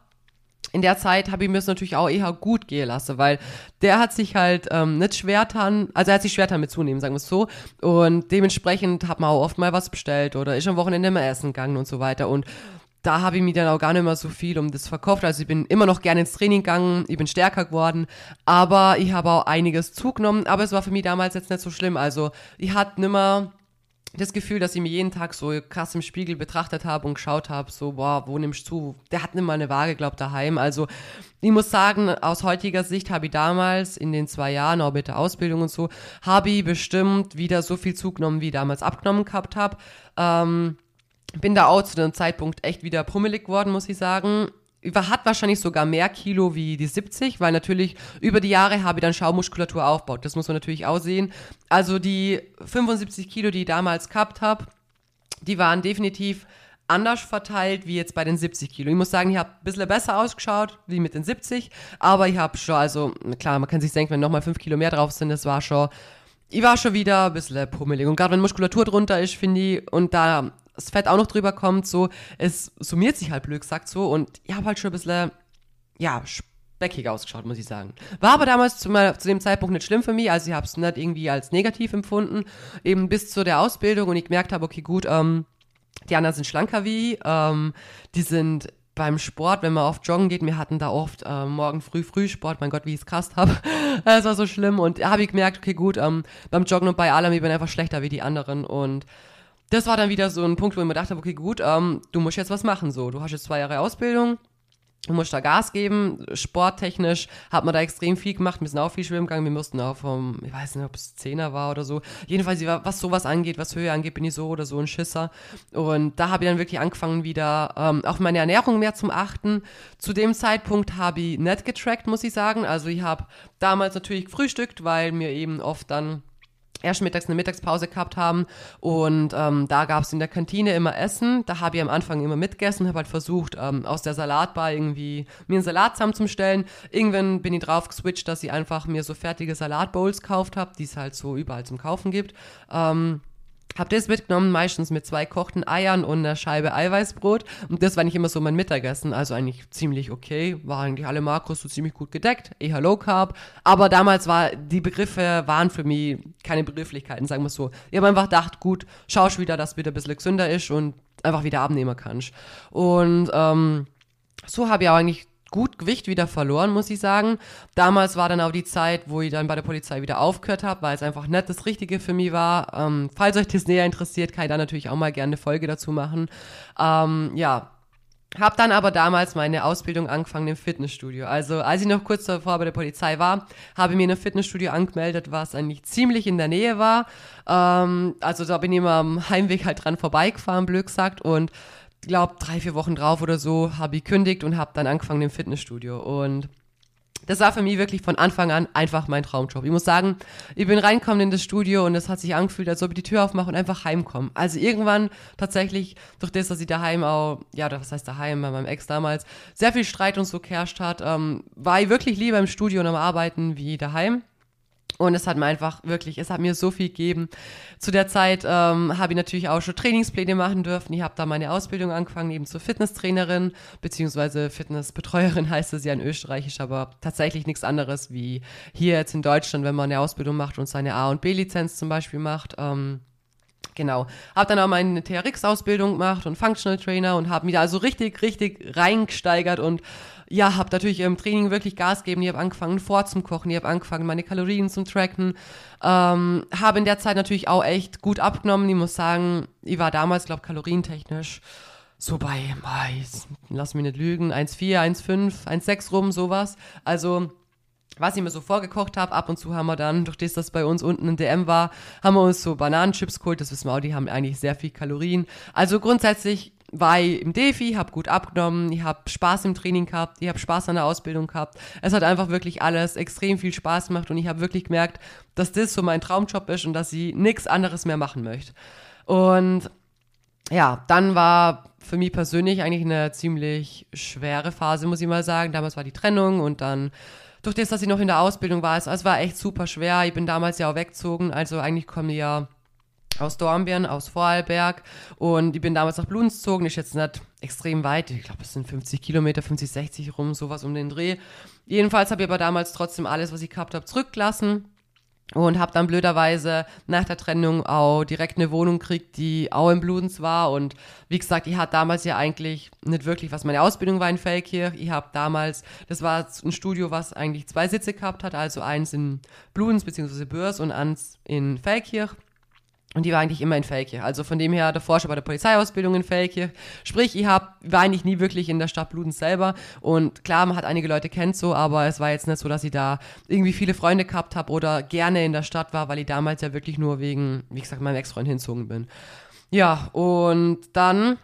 in der Zeit habe ich mir es natürlich auch eher gut gehen lassen, weil der hat sich halt ähm, nicht schwer getan, also er hat sich schwer getan mit zunehmen, sagen wir es so. Und dementsprechend hat man auch oft mal was bestellt oder ist am Wochenende mal essen gegangen und so weiter. Und da habe ich mir dann auch gar nicht mehr so viel um das verkauft. Also ich bin immer noch gerne ins Training gegangen, ich bin stärker geworden, aber ich habe auch einiges zugenommen. Aber es war für mich damals jetzt nicht so schlimm. Also ich hatte nimmer das Gefühl, dass ich mir jeden Tag so krass im Spiegel betrachtet habe und geschaut habe, so, boah, wo nimmst du? Der hat nicht mal eine Waage, glaubt daheim. Also, ich muss sagen, aus heutiger Sicht habe ich damals in den zwei Jahren, auch mit der Ausbildung und so, habe ich bestimmt wieder so viel zugenommen, wie ich damals abgenommen gehabt habe. Ähm, bin da auch zu dem Zeitpunkt echt wieder pummelig geworden, muss ich sagen hat wahrscheinlich sogar mehr Kilo wie die 70, weil natürlich über die Jahre habe ich dann Schaumuskulatur aufgebaut. Das muss man natürlich auch sehen. Also die 75 Kilo, die ich damals gehabt habe, die waren definitiv anders verteilt wie jetzt bei den 70 Kilo. Ich muss sagen, ich habe ein bisschen besser ausgeschaut wie mit den 70, aber ich habe schon, also klar, man kann sich denken, wenn nochmal 5 Kilo mehr drauf sind, das war schon, ich war schon wieder ein bisschen pummelig. Und gerade wenn Muskulatur drunter ist, finde ich, und da das Fett auch noch drüber kommt, so, es summiert sich halt blöd gesagt so und ich habe halt schon ein bisschen, ja, speckig ausgeschaut, muss ich sagen. War aber damals zu, zu dem Zeitpunkt nicht schlimm für mich, also ich habe es nicht irgendwie als negativ empfunden, eben bis zu der Ausbildung und ich gemerkt habe, okay, gut, ähm, die anderen sind schlanker wie, ähm, die sind beim Sport, wenn man oft joggen geht, wir hatten da oft äh, morgen früh Frühsport, mein Gott, wie ich es krass habe. Es war so schlimm und da habe ich gemerkt, okay, gut, ähm, beim Joggen und bei allem, ich bin einfach schlechter wie die anderen und das war dann wieder so ein Punkt, wo ich mir dachte, okay, gut, ähm, du musst jetzt was machen. So, du hast jetzt zwei Jahre Ausbildung, du musst da Gas geben. Sporttechnisch hat man da extrem viel gemacht. Wir sind auch viel schwimmen gegangen. Wir mussten auch vom, ich weiß nicht, ob es Zehner war oder so. Jedenfalls, was sowas angeht, was Höhe angeht, bin ich so oder so ein Schisser. Und da habe ich dann wirklich angefangen, wieder ähm, auf meine Ernährung mehr zum Achten. Zu dem Zeitpunkt habe ich nicht getrackt, muss ich sagen. Also ich habe damals natürlich gefrühstückt, weil mir eben oft dann erst mittags eine Mittagspause gehabt haben und ähm, da gab es in der Kantine immer Essen. Da habe ich am Anfang immer mitgegessen, habe halt versucht, ähm, aus der Salatbar irgendwie mir einen Salat zusammenzustellen. Irgendwann bin ich drauf geswitcht, dass ich einfach mir so fertige Salatbowls gekauft habe, die es halt so überall zum Kaufen gibt. Ähm, hab das mitgenommen, meistens mit zwei kochten Eiern und einer Scheibe Eiweißbrot. Und das war nicht immer so mein Mittagessen. Also eigentlich ziemlich okay. War eigentlich alle Makros so ziemlich gut gedeckt. Eher Low Carb. Aber damals war, die Begriffe waren für mich keine Begrifflichkeiten, sagen wir es so. Ich habe einfach gedacht, gut, schaust wieder, dass wieder ein bisschen gesünder ist und einfach wieder abnehmen kannst. Und ähm, so habe ich auch eigentlich gut Gewicht wieder verloren, muss ich sagen. Damals war dann auch die Zeit, wo ich dann bei der Polizei wieder aufgehört habe, weil es einfach nicht das Richtige für mich war. Ähm, falls euch das näher interessiert, kann ich da natürlich auch mal gerne eine Folge dazu machen. Ähm, ja, hab dann aber damals meine Ausbildung angefangen im Fitnessstudio. Also als ich noch kurz davor bei der Polizei war, habe ich mir in einem Fitnessstudio angemeldet, was eigentlich ziemlich in der Nähe war. Ähm, also da bin ich immer am Heimweg halt dran vorbeigefahren, blöd gesagt. Und glaube drei, vier Wochen drauf oder so habe ich kündigt und habe dann angefangen im Fitnessstudio. Und das war für mich wirklich von Anfang an einfach mein Traumjob. Ich muss sagen, ich bin reingekommen in das Studio und es hat sich angefühlt, als ob ich die Tür aufmache und einfach heimkomme. Also irgendwann tatsächlich, durch das, dass ich daheim auch, ja, was heißt daheim, bei meinem Ex damals, sehr viel Streit und so geherrscht hat, ähm, war ich wirklich lieber im Studio und am Arbeiten wie daheim. Und es hat mir einfach wirklich, es hat mir so viel gegeben. Zu der Zeit ähm, habe ich natürlich auch schon Trainingspläne machen dürfen. Ich habe da meine Ausbildung angefangen, eben zur Fitnesstrainerin, beziehungsweise Fitnessbetreuerin heißt es ja in Österreichisch, aber tatsächlich nichts anderes wie hier jetzt in Deutschland, wenn man eine Ausbildung macht und seine A- und B-Lizenz zum Beispiel macht. Ähm, Genau. Habe dann auch meine TRX-Ausbildung gemacht und Functional Trainer und habe mich da also richtig, richtig reingesteigert und ja, habe natürlich im Training wirklich Gas gegeben. Ich habe angefangen vorzukochen, ich habe angefangen, meine Kalorien zu tracken. Ähm, habe in der Zeit natürlich auch echt gut abgenommen. Ich muss sagen, ich war damals, glaube kalorientechnisch so bei, lass mich nicht lügen, 1,4, 1,5, 1,6 rum, sowas. Also was ich mir so vorgekocht habe, ab und zu haben wir dann, durch das das bei uns unten in DM war, haben wir uns so Bananenchips geholt, das wissen wir auch, die haben eigentlich sehr viel Kalorien. Also grundsätzlich war ich im Defi, habe gut abgenommen, ich habe Spaß im Training gehabt, ich habe Spaß an der Ausbildung gehabt. Es hat einfach wirklich alles extrem viel Spaß gemacht und ich habe wirklich gemerkt, dass das so mein Traumjob ist und dass ich nichts anderes mehr machen möchte. Und ja, dann war für mich persönlich eigentlich eine ziemlich schwere Phase, muss ich mal sagen. Damals war die Trennung und dann durch das, dass ich noch in der Ausbildung war, es, war echt super schwer. Ich bin damals ja auch weggezogen, also eigentlich komme ich ja aus Dornbirn, aus Vorarlberg und ich bin damals nach Bludenz gezogen, ist jetzt nicht extrem weit, ich glaube es sind 50 Kilometer, 50, 60 rum, sowas um den Dreh. Jedenfalls habe ich aber damals trotzdem alles, was ich gehabt habe, zurückgelassen und habe dann blöderweise nach der Trennung auch direkt eine Wohnung gekriegt, die auch in Bludenz war und wie gesagt, ich hatte damals ja eigentlich nicht wirklich, was meine Ausbildung war in Feldkirch. Ich habe damals, das war ein Studio, was eigentlich zwei Sitze gehabt hat, also eins in Bludenz bzw. Börs und eins in Feldkirch. Und die war eigentlich immer in Feldkirch. Also von dem her davor schon bei der Polizeiausbildung in Feldkirch. Sprich, ich hab, war eigentlich nie wirklich in der Stadt Bludenz selber. Und klar, man hat einige Leute kennt so, aber es war jetzt nicht so, dass ich da irgendwie viele Freunde gehabt habe oder gerne in der Stadt war, weil ich damals ja wirklich nur wegen, wie gesagt, meinem Ex-Freund hinzogen bin. Ja, und dann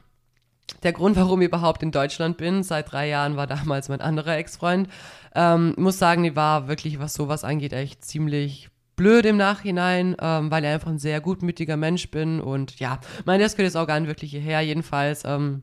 der Grund, warum ich überhaupt in Deutschland bin, seit drei Jahren war damals mein anderer Ex-Freund. Ähm, muss sagen, die war wirklich, was sowas angeht, echt ziemlich blöd im Nachhinein, ähm, weil ich einfach ein sehr gutmütiger Mensch bin und ja, mein gehört jetzt auch gar nicht wirklich hierher, jedenfalls. Ähm,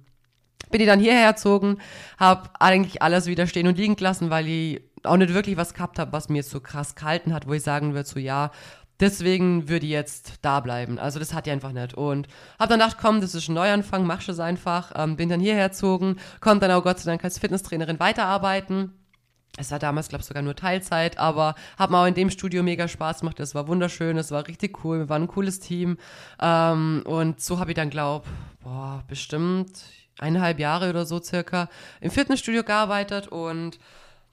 bin ich dann hierher gezogen, habe eigentlich alles wieder stehen und liegen gelassen, weil ich auch nicht wirklich was gehabt habe, was mir so krass gehalten hat, wo ich sagen würde, so ja, deswegen würde ich jetzt da bleiben. Also das hat ich einfach nicht. Und habe dann gedacht, komm, das ist ein Neuanfang, mach es einfach. Ähm, bin dann hierher gezogen, konnte dann auch Gott sei Dank als Fitnesstrainerin weiterarbeiten es war damals, glaube ich, sogar nur Teilzeit, aber hat mir auch in dem Studio mega Spaß gemacht. Es war wunderschön, es war richtig cool, wir waren ein cooles Team. Ähm, und so habe ich dann, glaube boah, bestimmt eineinhalb Jahre oder so circa im Fitnessstudio gearbeitet und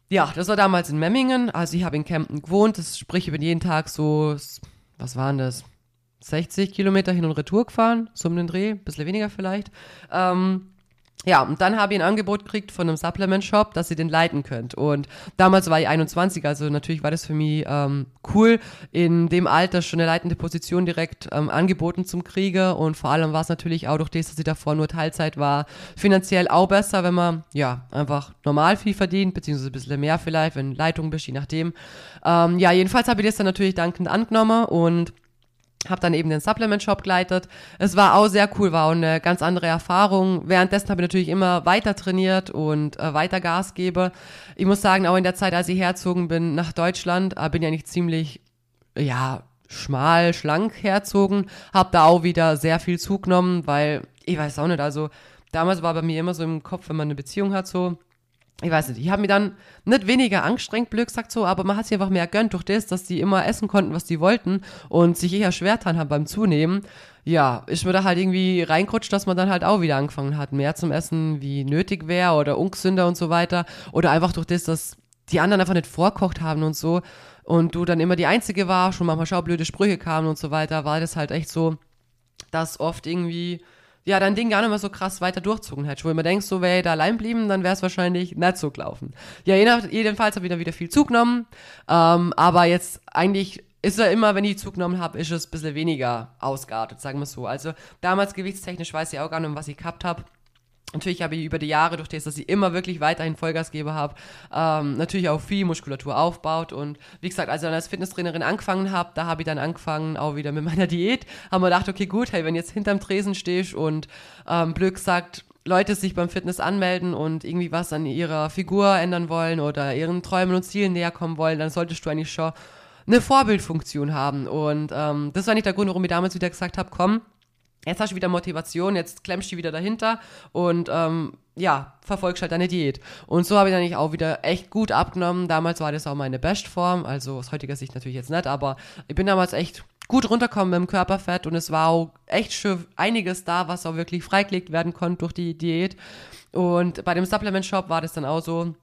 ja, das war damals in Memmingen. Also ich habe in Kempten gewohnt, das sprich, ich bin jeden Tag so, was waren das? 60 Kilometer hin und retour gefahren, so um den Dreh, ein bisschen weniger vielleicht. Ähm, ja, und dann habe ich ein Angebot gekriegt von einem Supplement-Shop, dass ihr den leiten könnt. Und damals war ich 21, also natürlich war das für mich ähm, cool, in dem Alter schon eine leitende Position direkt ähm, angeboten zum Krieger. Und vor allem war es natürlich auch durch das, dass ich davor nur Teilzeit war, finanziell auch besser, wenn man ja einfach normal viel verdient, beziehungsweise ein bisschen mehr vielleicht, wenn Leitung bist, je nachdem. Ähm, ja, jedenfalls habe ich das dann natürlich dankend angenommen und habe dann eben den Supplement-Shop geleitet. Es war auch sehr cool, war auch eine ganz andere Erfahrung. Währenddessen habe ich natürlich immer weiter trainiert und äh, weiter Gas gebe. Ich muss sagen, auch in der Zeit, als ich herzogen bin nach Deutschland, äh, bin ich eigentlich ziemlich, ja, schmal, schlank herzogen. Habe da auch wieder sehr viel zugenommen, weil, ich weiß auch nicht, also damals war bei mir immer so im Kopf, wenn man eine Beziehung hat, so, ich weiß nicht, ich habe mir dann nicht weniger angestrengt, blöd gesagt so, aber man hat sich einfach mehr gönnt durch das, dass die immer essen konnten, was die wollten und sich eher schwer getan haben beim Zunehmen. ja, ist mir da halt irgendwie reingerutscht, dass man dann halt auch wieder angefangen hat, mehr zum Essen wie nötig wäre oder ungesünder und so weiter. Oder einfach durch das, dass die anderen einfach nicht vorkocht haben und so und du dann immer die Einzige warst und manchmal schaublöde Sprüche kamen und so weiter, war das halt echt so, dass oft irgendwie ja, dein Ding gar nicht mehr so krass weiter durchzogen hättest. Wo immer denkst, so wäre ich da allein blieben, dann wäre es wahrscheinlich nicht so gelaufen. Ja, jedenfalls habe ich dann wieder viel zugenommen. Ähm, aber jetzt eigentlich ist ja immer, wenn ich zugenommen habe, ist es ein bisschen weniger ausgeartet, sagen wir so. Also damals gewichtstechnisch weiß ich auch gar nicht, was ich gehabt habe. Natürlich habe ich über die Jahre, durch das, dass ich immer wirklich weiterhin Vollgasgeber habe, ähm, natürlich auch viel Muskulatur aufbaut. Und wie gesagt, als ich dann als Fitnesstrainerin angefangen habe, da habe ich dann angefangen auch wieder mit meiner Diät. Haben wir gedacht, okay, gut, hey, wenn jetzt hinterm Tresen stehst und ähm, blöd gesagt, Leute sich beim Fitness anmelden und irgendwie was an ihrer Figur ändern wollen oder ihren Träumen und Zielen näher kommen wollen, dann solltest du eigentlich schon eine Vorbildfunktion haben. Und ähm, das war nicht der Grund, warum ich damals wieder gesagt habe, komm, jetzt hast du wieder Motivation, jetzt klemmst du wieder dahinter und ähm, ja, verfolgst halt deine Diät. Und so habe ich dann auch wieder echt gut abgenommen. Damals war das auch meine Bestform, also aus heutiger Sicht natürlich jetzt nicht, aber ich bin damals echt gut runtergekommen mit dem Körperfett und es war auch echt schon einiges da, was auch wirklich freigelegt werden konnte durch die Diät. Und bei dem Supplement Shop war das dann auch so,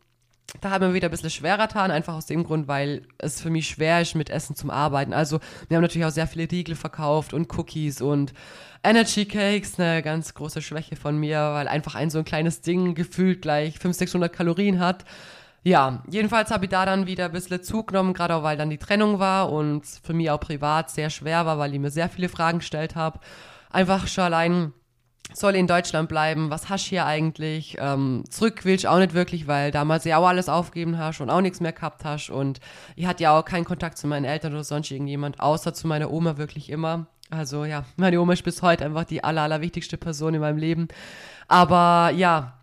da hat mir wieder ein bisschen schwerer getan, einfach aus dem Grund, weil es für mich schwer ist, mit Essen zum Arbeiten. Also, wir haben natürlich auch sehr viele Riegel verkauft und Cookies und Energy Cakes, eine ganz große Schwäche von mir, weil einfach ein so ein kleines Ding gefühlt gleich 500, 600 Kalorien hat. Ja, jedenfalls habe ich da dann wieder ein bisschen zugenommen, gerade auch weil dann die Trennung war und für mich auch privat sehr schwer war, weil ich mir sehr viele Fragen gestellt habe. Einfach schon allein soll in Deutschland bleiben, was hast du hier eigentlich? Ähm, zurück willst du auch nicht wirklich, weil damals ja auch alles aufgeben hast und auch nichts mehr gehabt hast und ich hatte ja auch keinen Kontakt zu meinen Eltern oder sonst irgendjemand, außer zu meiner Oma wirklich immer. Also ja, meine Oma ist bis heute einfach die aller, allerwichtigste Person in meinem Leben. Aber ja,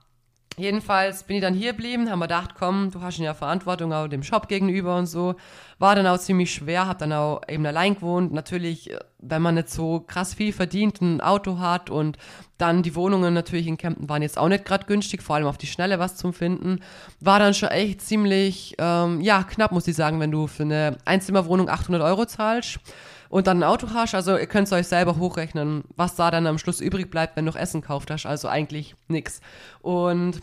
Jedenfalls bin ich dann hier geblieben, haben wir gedacht, komm, du hast ja Verantwortung auch dem Shop gegenüber und so. War dann auch ziemlich schwer, hab dann auch eben allein gewohnt. Natürlich, wenn man nicht so krass viel verdient, ein Auto hat und dann die Wohnungen natürlich in Kempten waren jetzt auch nicht gerade günstig, vor allem auf die Schnelle was zum Finden. War dann schon echt ziemlich, ähm, ja, knapp, muss ich sagen, wenn du für eine Einzimmerwohnung 800 Euro zahlst und dann ein Auto hast. Also ihr könnt es euch selber hochrechnen, was da dann am Schluss übrig bleibt, wenn du noch Essen kauft hast. Also eigentlich nix. Und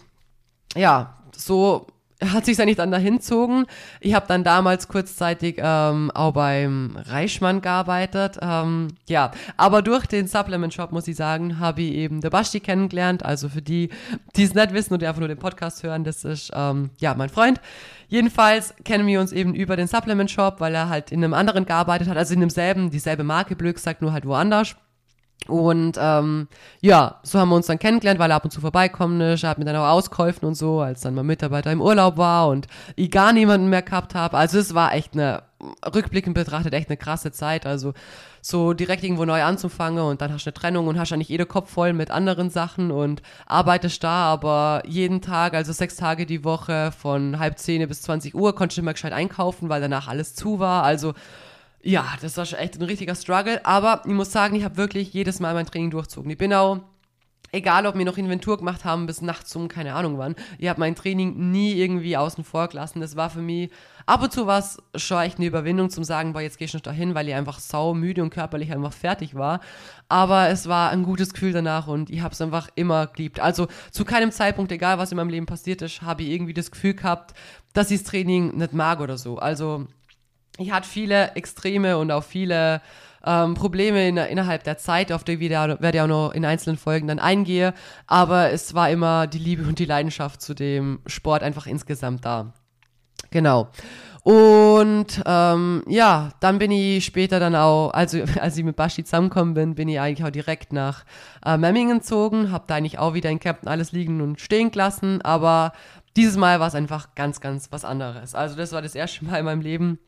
ja, so hat sich dann dahin gezogen. Ich habe dann damals kurzzeitig ähm, auch beim Reichmann gearbeitet. Ähm, ja, aber durch den Supplement Shop, muss ich sagen, habe ich eben der Basti kennengelernt. Also für die, die es nicht wissen und die einfach nur den Podcast hören, das ist ähm, ja mein Freund. Jedenfalls kennen wir uns eben über den Supplement Shop, weil er halt in einem anderen gearbeitet hat, also in demselben, dieselbe Marke, blöd gesagt, nur halt woanders. Und ähm, ja, so haben wir uns dann kennengelernt, weil er ab und zu vorbeikommen ist. Er hat mir dann auch ausgeholfen und so, als dann mein Mitarbeiter im Urlaub war und ich gar niemanden mehr gehabt habe. Also es war echt eine, rückblickend betrachtet, echt eine krasse Zeit. Also so direkt irgendwo neu anzufangen und dann hast du eine Trennung und hast eigentlich jede Kopf voll mit anderen Sachen und arbeitest da, aber jeden Tag, also sechs Tage die Woche von halb zehn bis 20 Uhr, konntest du immer gescheit einkaufen, weil danach alles zu war. Also ja, das war schon echt ein richtiger Struggle. Aber ich muss sagen, ich habe wirklich jedes Mal mein Training durchzogen. Ich bin auch, egal ob wir noch Inventur gemacht haben bis nachts um keine Ahnung wann, ich habe mein Training nie irgendwie außen vor gelassen. Das war für mich ab und zu was schon echt eine Überwindung zum sagen, boah, jetzt geh ich nicht dahin, weil ich einfach sau müde und körperlich einfach fertig war. Aber es war ein gutes Gefühl danach und ich habe es einfach immer geliebt. Also zu keinem Zeitpunkt, egal was in meinem Leben passiert ist, habe ich irgendwie das Gefühl gehabt, dass ich das Training nicht mag oder so. Also ich hatte viele Extreme und auch viele ähm, Probleme in, innerhalb der Zeit, auf die ich wieder, werde ich auch noch in einzelnen Folgen dann eingehe. Aber es war immer die Liebe und die Leidenschaft zu dem Sport einfach insgesamt da. Genau. Und ähm, ja, dann bin ich später dann auch, also als ich mit Bashi zusammengekommen bin, bin ich eigentlich auch direkt nach äh, Memmingen gezogen, habe da eigentlich auch wieder in Captain alles liegen und stehen gelassen, aber dieses Mal war es einfach ganz, ganz was anderes. Also das war das erste Mal in meinem Leben,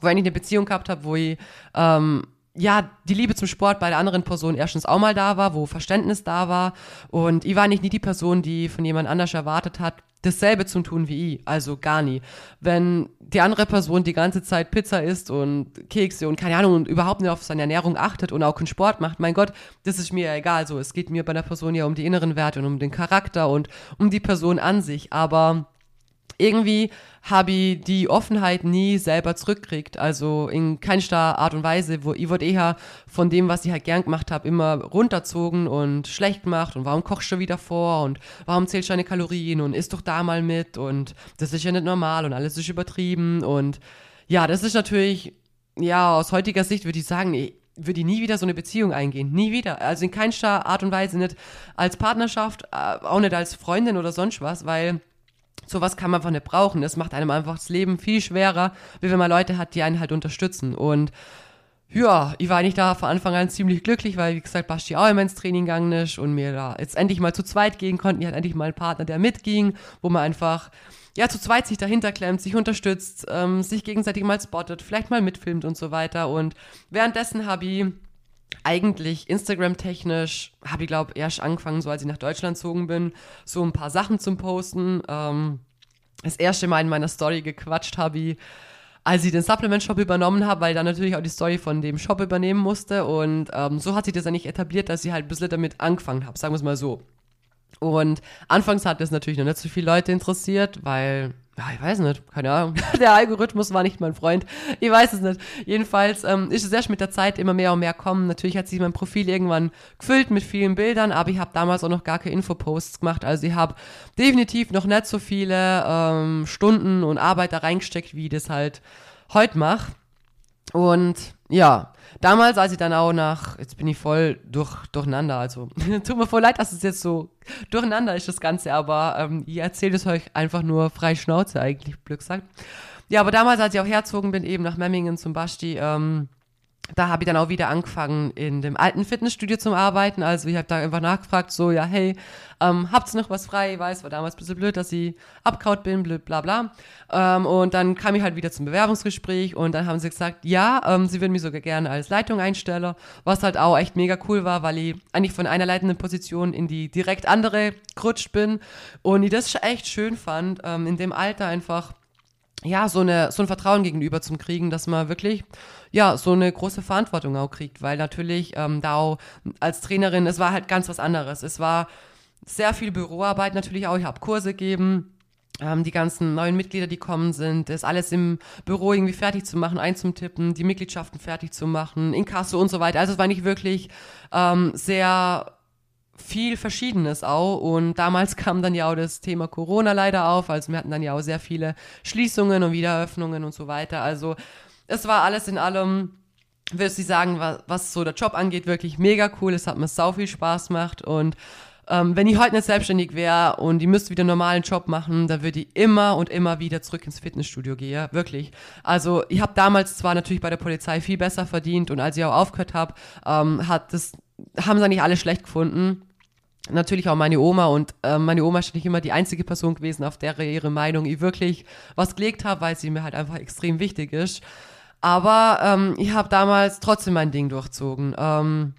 wo ich eigentlich eine Beziehung gehabt habe, wo ich ähm, ja, die Liebe zum Sport bei der anderen Person erstens auch mal da war, wo Verständnis da war. Und ich war nicht nie die Person, die von jemand anders erwartet hat, dasselbe zu tun wie ich. Also gar nie. Wenn die andere Person die ganze Zeit Pizza isst und Kekse und keine Ahnung und überhaupt nicht auf seine Ernährung achtet und auch keinen Sport macht, mein Gott, das ist mir egal. So, es geht mir bei der Person ja um die inneren Werte und um den Charakter und um die Person an sich. Aber irgendwie habe ich die Offenheit nie selber zurückkriegt. Also in keinster Art und Weise, wo ich wurde eher von dem, was ich halt gern gemacht habe, immer runterzogen und schlecht gemacht. Und warum kochst du wieder vor? Und warum zählst du deine Kalorien? Und isst doch da mal mit. Und das ist ja nicht normal. Und alles ist übertrieben. Und ja, das ist natürlich, ja, aus heutiger Sicht würde ich sagen, ich würde ich nie wieder so eine Beziehung eingehen. Nie wieder. Also in keinster Art und Weise. Nicht als Partnerschaft, äh, auch nicht als Freundin oder sonst was, weil sowas kann man einfach nicht brauchen. Das macht einem einfach das Leben viel schwerer, wie wenn man Leute hat, die einen halt unterstützen. Und ja, ich war eigentlich da von Anfang an ziemlich glücklich, weil, wie gesagt, Basti auch immer ins Training gegangen ist und mir da jetzt endlich mal zu zweit gehen konnten. Ich hatte endlich mal einen Partner, der mitging, wo man einfach, ja, zu zweit sich dahinter klemmt, sich unterstützt, ähm, sich gegenseitig mal spottet, vielleicht mal mitfilmt und so weiter. Und währenddessen habe ich eigentlich Instagram-technisch, habe ich glaube erst angefangen, so als ich nach Deutschland gezogen bin, so ein paar Sachen zum Posten. Ähm, das erste Mal in meiner Story gequatscht habe ich, als ich den Supplement-Shop übernommen habe, weil dann natürlich auch die Story von dem Shop übernehmen musste. Und ähm, so hat sich das eigentlich etabliert, dass ich halt ein bisschen damit angefangen habe, sagen wir es mal so. Und anfangs hat das natürlich noch nicht so viele Leute interessiert, weil ja, ich weiß nicht, keine Ahnung. Der Algorithmus war nicht mein Freund. Ich weiß es nicht. Jedenfalls ähm, ist es erst mit der Zeit immer mehr und mehr kommen. Natürlich hat sich mein Profil irgendwann gefüllt mit vielen Bildern, aber ich habe damals auch noch gar keine Infoposts gemacht. Also ich habe definitiv noch nicht so viele ähm, Stunden und Arbeit da reingesteckt, wie ich das halt heute mache. Und ja, damals, als ich dann auch nach, jetzt bin ich voll durch, durcheinander, also tut mir voll leid, dass es jetzt so durcheinander ist, das Ganze, aber ähm, ich erzähle es euch einfach nur frei Schnauze eigentlich, Glück gesagt. Ja, aber damals, als ich auch herzogen bin, eben nach Memmingen zum Basti, ähm, da habe ich dann auch wieder angefangen, in dem alten Fitnessstudio zu arbeiten. Also ich habe da einfach nachgefragt, so, ja, hey, ähm, habt ihr noch was frei? Ich weiß, war damals ein bisschen blöd, dass ich abkaut bin, blöd, bla bla. Ähm, und dann kam ich halt wieder zum Bewerbungsgespräch und dann haben sie gesagt, ja, ähm, sie würden mich sogar gerne als Leitung einstellen, was halt auch echt mega cool war, weil ich eigentlich von einer leitenden Position in die direkt andere gerutscht bin und ich das echt schön fand, ähm, in dem Alter einfach ja, so, eine, so ein Vertrauen gegenüber zum Kriegen, dass man wirklich, ja, so eine große Verantwortung auch kriegt, weil natürlich ähm, da auch als Trainerin, es war halt ganz was anderes. Es war sehr viel Büroarbeit natürlich auch, ich habe Kurse gegeben, ähm, die ganzen neuen Mitglieder, die kommen sind, das alles im Büro irgendwie fertig zu machen, einzutippen, die Mitgliedschaften fertig zu machen, Inkasso und so weiter. Also es war nicht wirklich ähm, sehr viel Verschiedenes auch. Und damals kam dann ja auch das Thema Corona leider auf. Also wir hatten dann ja auch sehr viele Schließungen und Wiedereröffnungen und so weiter. Also es war alles in allem, würde ich sagen, was, was so der Job angeht, wirklich mega cool. Es hat mir sau viel Spaß gemacht. Und ähm, wenn ich heute nicht selbstständig wäre und ich müsste wieder einen normalen Job machen, dann würde ich immer und immer wieder zurück ins Fitnessstudio gehen. Wirklich. Also ich habe damals zwar natürlich bei der Polizei viel besser verdient und als ich auch aufgehört habe, ähm, hat das haben sie nicht alle schlecht gefunden natürlich auch meine Oma und äh, meine Oma ist nicht immer die einzige Person gewesen, auf der ihre Meinung ich wirklich was gelegt habe, weil sie mir halt einfach extrem wichtig ist. Aber ähm, ich habe damals trotzdem mein Ding durchzogen. Ähm,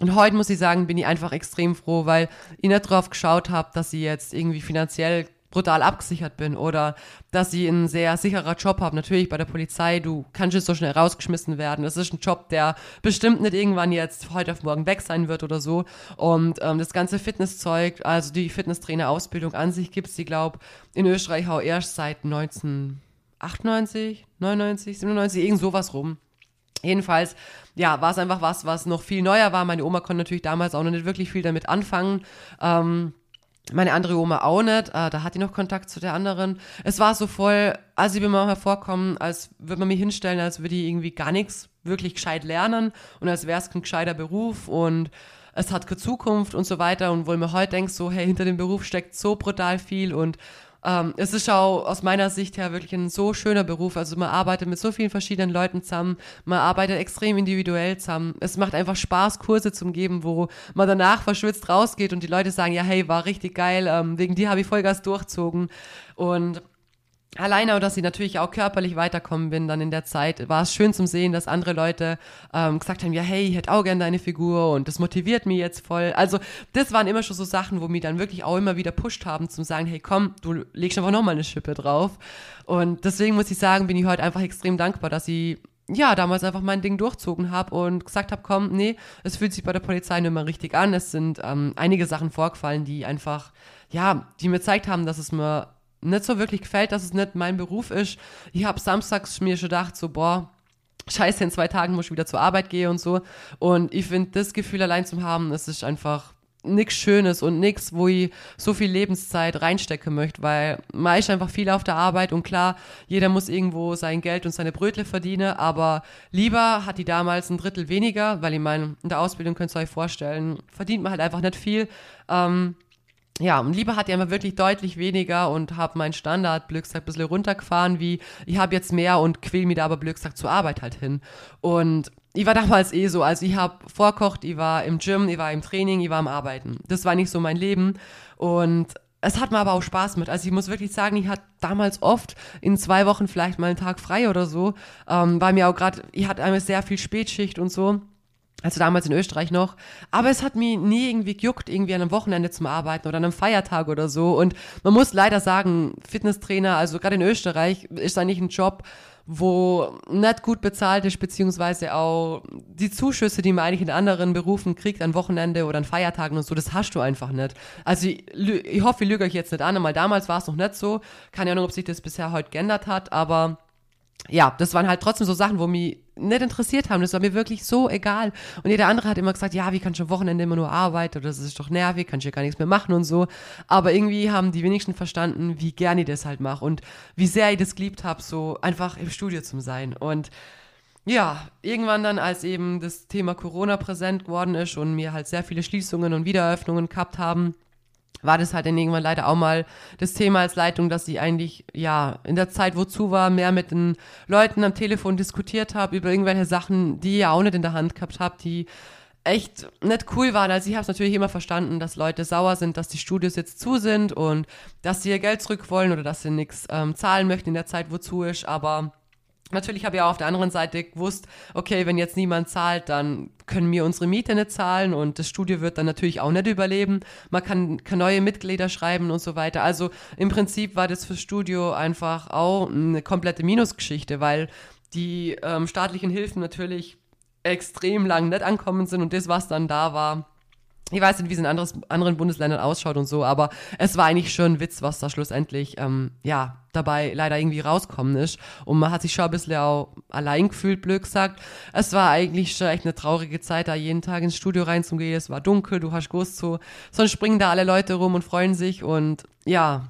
und heute muss ich sagen, bin ich einfach extrem froh, weil ich nicht drauf geschaut habe, dass ich jetzt irgendwie finanziell brutal abgesichert bin oder dass ich einen sehr sicherer Job habe. Natürlich bei der Polizei, du kannst jetzt so schnell rausgeschmissen werden. Das ist ein Job, der bestimmt nicht irgendwann jetzt heute auf morgen weg sein wird oder so. Und ähm, das ganze Fitnesszeug, also die Fitnesstrainer-Ausbildung an sich gibt es, ich glaube, in Österreich auch erst seit 1998, 99, 97, irgend sowas rum. Jedenfalls, ja, war es einfach was, was noch viel neuer war. Meine Oma konnte natürlich damals auch noch nicht wirklich viel damit anfangen. Ähm, meine andere Oma auch nicht, äh, da hat die noch Kontakt zu der anderen. Es war so voll, als ich mir mal hervorkommen, als würde man mich hinstellen, als würde ich irgendwie gar nichts wirklich gescheit lernen und als wäre es ein gescheiter Beruf und es hat keine Zukunft und so weiter und wo ich mir heute denke, so, hey, hinter dem Beruf steckt so brutal viel und ähm, es ist auch aus meiner Sicht her wirklich ein so schöner Beruf. Also man arbeitet mit so vielen verschiedenen Leuten zusammen, man arbeitet extrem individuell zusammen. Es macht einfach Spaß, Kurse zu geben, wo man danach verschwitzt rausgeht und die Leute sagen, ja, hey, war richtig geil, ähm, wegen dir habe ich Vollgas durchzogen. Und alleine, dass ich natürlich auch körperlich weiterkommen bin dann in der Zeit, war es schön zum Sehen, dass andere Leute ähm, gesagt haben, ja, hey, ich hätte auch gerne deine Figur und das motiviert mich jetzt voll. Also das waren immer schon so Sachen, wo mich dann wirklich auch immer wieder pusht haben, zum sagen, hey, komm, du legst einfach nochmal eine Schippe drauf. Und deswegen muss ich sagen, bin ich heute einfach extrem dankbar, dass ich ja, damals einfach mein Ding durchzogen habe und gesagt habe, komm, nee, es fühlt sich bei der Polizei nicht mehr richtig an. Es sind ähm, einige Sachen vorgefallen, die einfach, ja, die mir gezeigt haben, dass es mir nicht so wirklich gefällt, dass es nicht mein Beruf ist. Ich habe samstags mir schon gedacht, so, boah, scheiße, in zwei Tagen muss ich wieder zur Arbeit gehen und so. Und ich finde, das Gefühl allein zu haben, das ist einfach nichts Schönes und nichts, wo ich so viel Lebenszeit reinstecken möchte, weil man ist einfach viel auf der Arbeit und klar, jeder muss irgendwo sein Geld und seine Brötle verdienen, aber lieber hat die damals ein Drittel weniger, weil ich meine, in der Ausbildung könnt ihr euch vorstellen, verdient man halt einfach nicht viel. Ähm, ja, und lieber hat ja immer wirklich deutlich weniger und habe meinen Standard Blöcksack ein bisschen runtergefahren, wie ich habe jetzt mehr und quäl mir da aber Blöcksack zur Arbeit halt hin. Und ich war damals eh so, also ich habe vorkocht, ich war im Gym, ich war im Training, ich war am Arbeiten. Das war nicht so mein Leben und es hat mir aber auch Spaß mit. Also ich muss wirklich sagen, ich hatte damals oft in zwei Wochen vielleicht mal einen Tag frei oder so, ähm, weil mir auch gerade, ich hatte einmal sehr viel Spätschicht und so also damals in Österreich noch. Aber es hat mich nie irgendwie gejuckt, irgendwie an einem Wochenende zum Arbeiten oder an einem Feiertag oder so. Und man muss leider sagen, Fitnesstrainer, also gerade in Österreich, ist eigentlich ein Job, wo nicht gut bezahlt ist, beziehungsweise auch die Zuschüsse, die man eigentlich in anderen Berufen kriegt, an Wochenende oder an Feiertagen und so, das hast du einfach nicht. Also ich, ich hoffe, ich lüge euch jetzt nicht an, weil damals war es noch nicht so. Keine Ahnung, ob sich das bisher heute geändert hat, aber ja, das waren halt trotzdem so Sachen, wo mich nicht interessiert haben. Das war mir wirklich so egal. Und jeder andere hat immer gesagt, ja, wie kannst du am Wochenende immer nur arbeiten oder das ist doch nervig, kannst du ja gar nichts mehr machen und so. Aber irgendwie haben die wenigsten verstanden, wie gerne ich das halt mache und wie sehr ich das geliebt habe, so einfach im Studio zu sein. Und ja, irgendwann dann, als eben das Thema Corona präsent geworden ist und mir halt sehr viele Schließungen und Wiedereröffnungen gehabt haben, war das halt dann irgendwann leider auch mal das Thema als Leitung, dass ich eigentlich, ja, in der Zeit, wozu war, mehr mit den Leuten am Telefon diskutiert habe über irgendwelche Sachen, die ich ja auch nicht in der Hand gehabt habe, die echt nicht cool waren. Also ich habe es natürlich immer verstanden, dass Leute sauer sind, dass die Studios jetzt zu sind und dass sie ihr Geld zurück wollen oder dass sie nichts ähm, zahlen möchten in der Zeit, wozu ist, aber Natürlich habe ich auch auf der anderen Seite gewusst, okay, wenn jetzt niemand zahlt, dann können wir unsere Miete nicht zahlen und das Studio wird dann natürlich auch nicht überleben. Man kann, kann neue Mitglieder schreiben und so weiter. Also im Prinzip war das fürs Studio einfach auch eine komplette Minusgeschichte, weil die ähm, staatlichen Hilfen natürlich extrem lang nicht ankommen sind und das, was dann da war, ich weiß nicht, wie es in anderes, anderen Bundesländern ausschaut und so, aber es war eigentlich schon ein Witz, was da schlussendlich, ähm, ja, dabei leider irgendwie rauskommen ist. Und man hat sich schon ein bisschen auch allein gefühlt, blöd gesagt. Es war eigentlich schon echt eine traurige Zeit, da jeden Tag ins Studio reinzugehen. Es war dunkel, du hast gewusst so, sonst springen da alle Leute rum und freuen sich und ja,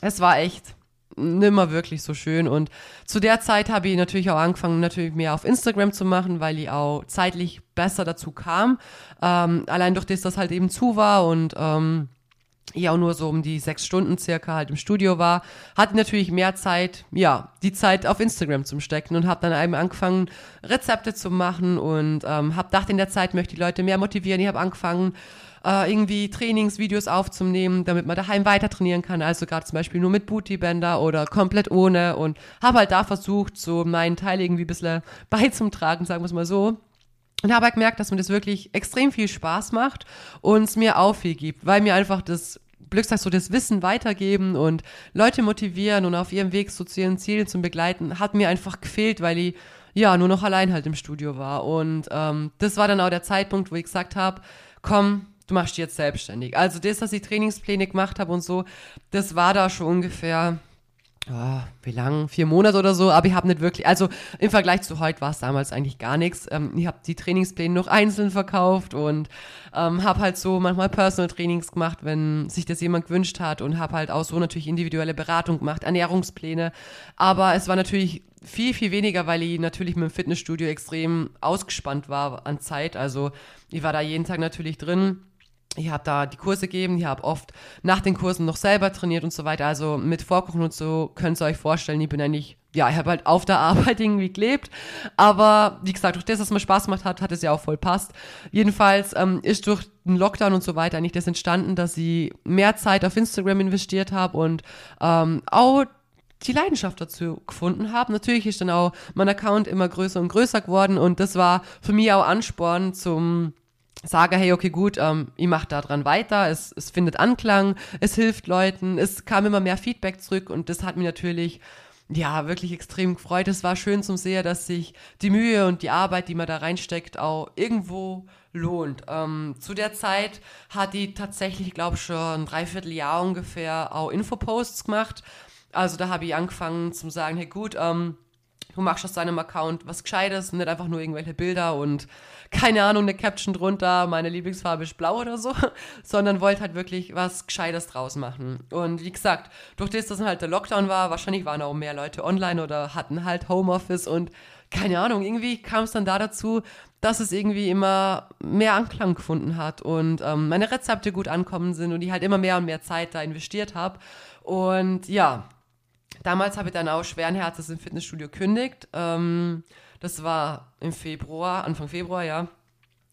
es war echt nimmer wirklich so schön. Und zu der Zeit habe ich natürlich auch angefangen, natürlich mehr auf Instagram zu machen, weil ich auch zeitlich besser dazu kam. Ähm, allein durch das, dass halt eben zu war und ähm, ich auch nur so um die sechs Stunden circa halt im Studio war, hatte natürlich mehr Zeit, ja, die Zeit auf Instagram zum Stecken und habe dann eben angefangen, Rezepte zu machen und ähm, habe gedacht, in der Zeit möchte ich die Leute mehr motivieren. Ich habe angefangen, äh, irgendwie Trainingsvideos aufzunehmen, damit man daheim weiter trainieren kann. Also gerade zum Beispiel nur mit Bootybänder oder komplett ohne und habe halt da versucht, so meinen Teil irgendwie ein bisschen beizutragen, sagen wir es mal so. Und habe halt gemerkt, dass mir das wirklich extrem viel Spaß macht und es mir auch viel gibt, weil mir einfach das Glückstag so das Wissen weitergeben und Leute motivieren und auf ihrem Weg zu ihren Zielen zu begleiten, hat mir einfach gefehlt, weil ich ja nur noch allein halt im Studio war. Und ähm, das war dann auch der Zeitpunkt, wo ich gesagt habe, komm, du machst dich jetzt selbstständig. Also das, dass ich Trainingspläne gemacht habe und so, das war da schon ungefähr, oh, wie lang? Vier Monate oder so, aber ich habe nicht wirklich, also im Vergleich zu heute war es damals eigentlich gar nichts. Ähm, ich habe die Trainingspläne noch einzeln verkauft und ähm, habe halt so manchmal Personal Trainings gemacht, wenn sich das jemand gewünscht hat und habe halt auch so natürlich individuelle Beratung gemacht, Ernährungspläne. Aber es war natürlich viel, viel weniger, weil ich natürlich mit dem Fitnessstudio extrem ausgespannt war an Zeit. Also ich war da jeden Tag natürlich drin ich habe da die Kurse gegeben, ich habe oft nach den Kursen noch selber trainiert und so weiter. Also mit Vorkochen und so könnt ihr euch vorstellen, ich bin eigentlich, ja, ich habe halt auf der Arbeit irgendwie gelebt. Aber wie gesagt, durch das, es mir Spaß gemacht hat, hat es ja auch voll passt. Jedenfalls ähm, ist durch den Lockdown und so weiter eigentlich das entstanden, dass ich mehr Zeit auf Instagram investiert habe und ähm, auch die Leidenschaft dazu gefunden habe. Natürlich ist dann auch mein Account immer größer und größer geworden und das war für mich auch Ansporn zum sage, hey, okay, gut, ähm, ich mache da dran weiter, es, es findet Anklang, es hilft Leuten, es kam immer mehr Feedback zurück und das hat mir natürlich ja, wirklich extrem gefreut. Es war schön zum sehen, dass sich die Mühe und die Arbeit, die man da reinsteckt, auch irgendwo lohnt. Ähm, zu der Zeit hat die tatsächlich, glaube ich, schon ein Dreivierteljahr ungefähr auch Infoposts gemacht. Also da habe ich angefangen zu sagen, hey gut, ähm, du machst aus deinem Account was Gescheites, nicht einfach nur irgendwelche Bilder und keine Ahnung, eine Caption drunter, meine Lieblingsfarbe ist blau oder so, sondern wollte halt wirklich was Gescheites draus machen. Und wie gesagt, durch das, dass halt der Lockdown war, wahrscheinlich waren auch mehr Leute online oder hatten halt Homeoffice und keine Ahnung, irgendwie kam es dann da dazu, dass es irgendwie immer mehr Anklang gefunden hat und ähm, meine Rezepte gut ankommen sind und ich halt immer mehr und mehr Zeit da investiert habe. Und ja, damals habe ich dann auch schweren Herzens im Fitnessstudio kündigt. Ähm, das war im Februar, Anfang Februar, ja.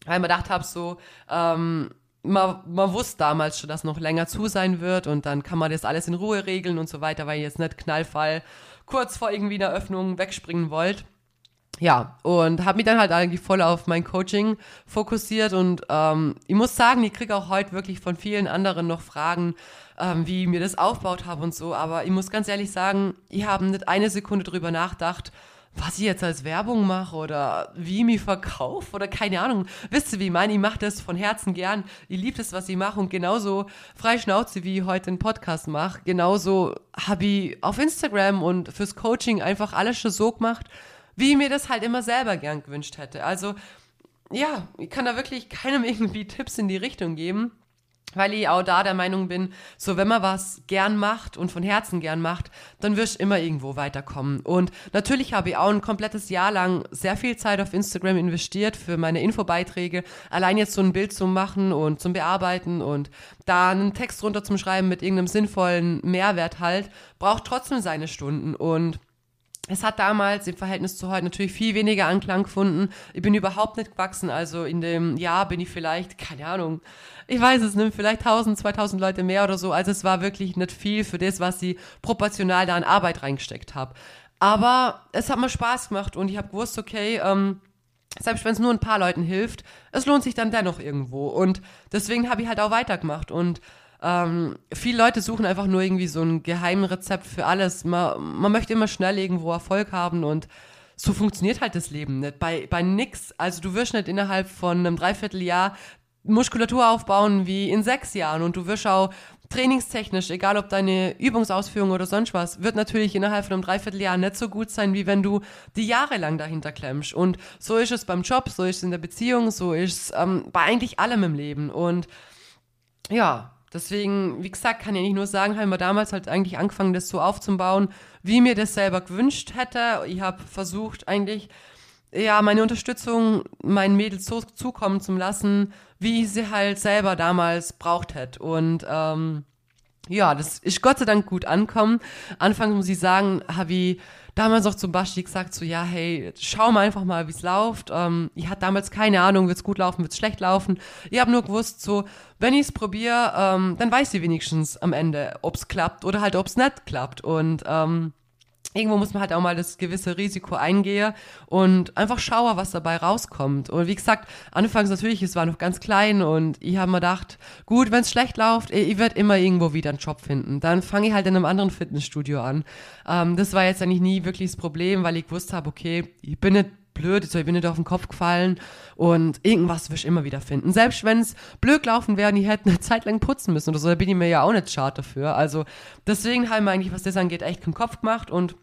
Weil ich mir gedacht habe, so, ähm, man, man wusste damals schon, dass noch länger zu sein wird und dann kann man das alles in Ruhe regeln und so weiter, weil ich jetzt nicht Knallfall kurz vor irgendwie einer Öffnung wegspringen wollte ja, und habe mich dann halt eigentlich voll auf mein Coaching fokussiert und ähm, ich muss sagen, ich kriege auch heute wirklich von vielen anderen noch Fragen, ähm, wie mir das aufgebaut habe und so, aber ich muss ganz ehrlich sagen, ich habe nicht eine Sekunde drüber nachgedacht, was ich jetzt als Werbung mache oder wie ich mich verkaufe oder keine Ahnung. Wisst ihr, wie ich meine? Ich mache das von Herzen gern. Ich liebe das, was ich mache und genauso frei Schnauze, wie ich heute einen Podcast mache, genauso habe ich auf Instagram und fürs Coaching einfach alles schon so gemacht, wie ich mir das halt immer selber gern gewünscht hätte. Also ja, ich kann da wirklich keinem irgendwie Tipps in die Richtung geben, weil ich auch da der Meinung bin, so wenn man was gern macht und von Herzen gern macht, dann wirst du immer irgendwo weiterkommen. Und natürlich habe ich auch ein komplettes Jahr lang sehr viel Zeit auf Instagram investiert für meine Infobeiträge, allein jetzt so ein Bild zu machen und zum Bearbeiten und da einen Text runter zum Schreiben mit irgendeinem sinnvollen Mehrwert halt, braucht trotzdem seine Stunden und es hat damals im Verhältnis zu heute natürlich viel weniger Anklang gefunden. Ich bin überhaupt nicht gewachsen. Also in dem Jahr bin ich vielleicht, keine Ahnung, ich weiß es nicht, vielleicht 1000, 2000 Leute mehr oder so. Also es war wirklich nicht viel für das, was ich proportional da an Arbeit reingesteckt habe. Aber es hat mir Spaß gemacht und ich habe gewusst, okay, ähm, selbst wenn es nur ein paar Leuten hilft, es lohnt sich dann dennoch irgendwo. Und deswegen habe ich halt auch weitergemacht und ähm, viele Leute suchen einfach nur irgendwie so ein Geheimrezept für alles. Man, man möchte immer schnell irgendwo Erfolg haben und so funktioniert halt das Leben nicht. Bei, bei nix, also du wirst nicht innerhalb von einem Dreivierteljahr Muskulatur aufbauen wie in sechs Jahren und du wirst auch trainingstechnisch, egal ob deine Übungsausführung oder sonst was, wird natürlich innerhalb von einem Dreivierteljahr nicht so gut sein, wie wenn du die Jahre lang dahinter klemmst. Und so ist es beim Job, so ist es in der Beziehung, so ist es ähm, bei eigentlich allem im Leben. Und ja, Deswegen, wie gesagt, kann ich nicht nur sagen, haben wir damals halt eigentlich angefangen, das so aufzubauen, wie mir das selber gewünscht hätte. Ich habe versucht, eigentlich ja meine Unterstützung meinen Mädels so zukommen zu lassen, wie ich sie halt selber damals braucht hätte. Und ähm, ja, das ist Gott sei Dank gut ankommen. Anfangs muss ich sagen, habe ich damals auch zum Basti gesagt, so, ja, hey, schau mal einfach mal, wie es läuft. Ähm, ich hatte damals keine Ahnung, wird es gut laufen, wird es schlecht laufen. Ich habe nur gewusst, so, wenn ich es probiere, ähm, dann weiß ich wenigstens am Ende, ob es klappt oder halt, ob es nicht klappt. Und ähm, irgendwo muss man halt auch mal das gewisse Risiko eingehen und einfach schauen, was dabei rauskommt. Und wie gesagt, anfangs natürlich, es war noch ganz klein und ich habe mir gedacht, gut, wenn es schlecht läuft, ich, ich werde immer irgendwo wieder einen Job finden. Dann fange ich halt in einem anderen Fitnessstudio an. Ähm, das war jetzt eigentlich nie wirklich das Problem, weil ich gewusst habe, okay, ich bin nicht blöd, ich bin nicht auf den Kopf gefallen und irgendwas wirst du immer wieder finden. Selbst wenn es blöd gelaufen wäre, die hätten eine Zeit lang putzen müssen oder so, da bin ich mir ja auch nicht schade dafür. Also deswegen haben wir eigentlich, was das angeht, echt keinen Kopf gemacht und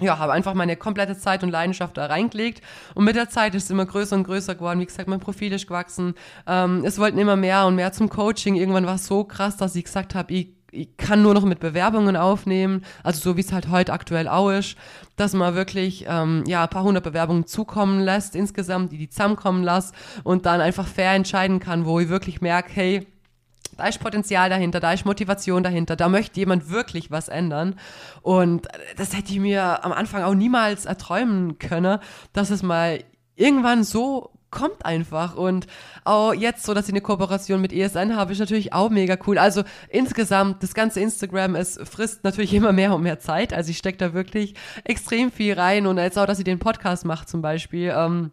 ja, habe einfach meine komplette Zeit und Leidenschaft da reingelegt. Und mit der Zeit ist es immer größer und größer geworden. Wie gesagt, mein Profil ist gewachsen. Ähm, es wollten immer mehr und mehr zum Coaching. Irgendwann war es so krass, dass ich gesagt habe, ich, ich kann nur noch mit Bewerbungen aufnehmen. Also so wie es halt heute aktuell auch ist, dass man wirklich ähm, ja, ein paar hundert Bewerbungen zukommen lässt insgesamt, die die zusammenkommen lässt und dann einfach fair entscheiden kann, wo ich wirklich merke, hey, da ist Potenzial dahinter, da ist Motivation dahinter, da möchte jemand wirklich was ändern. Und das hätte ich mir am Anfang auch niemals erträumen können, dass es mal irgendwann so kommt einfach. Und auch jetzt so, dass ich eine Kooperation mit ESN habe, ist natürlich auch mega cool. Also insgesamt, das ganze Instagram, es frisst natürlich immer mehr und mehr Zeit. Also ich stecke da wirklich extrem viel rein. Und jetzt auch, dass ich den Podcast mache zum Beispiel. Ähm,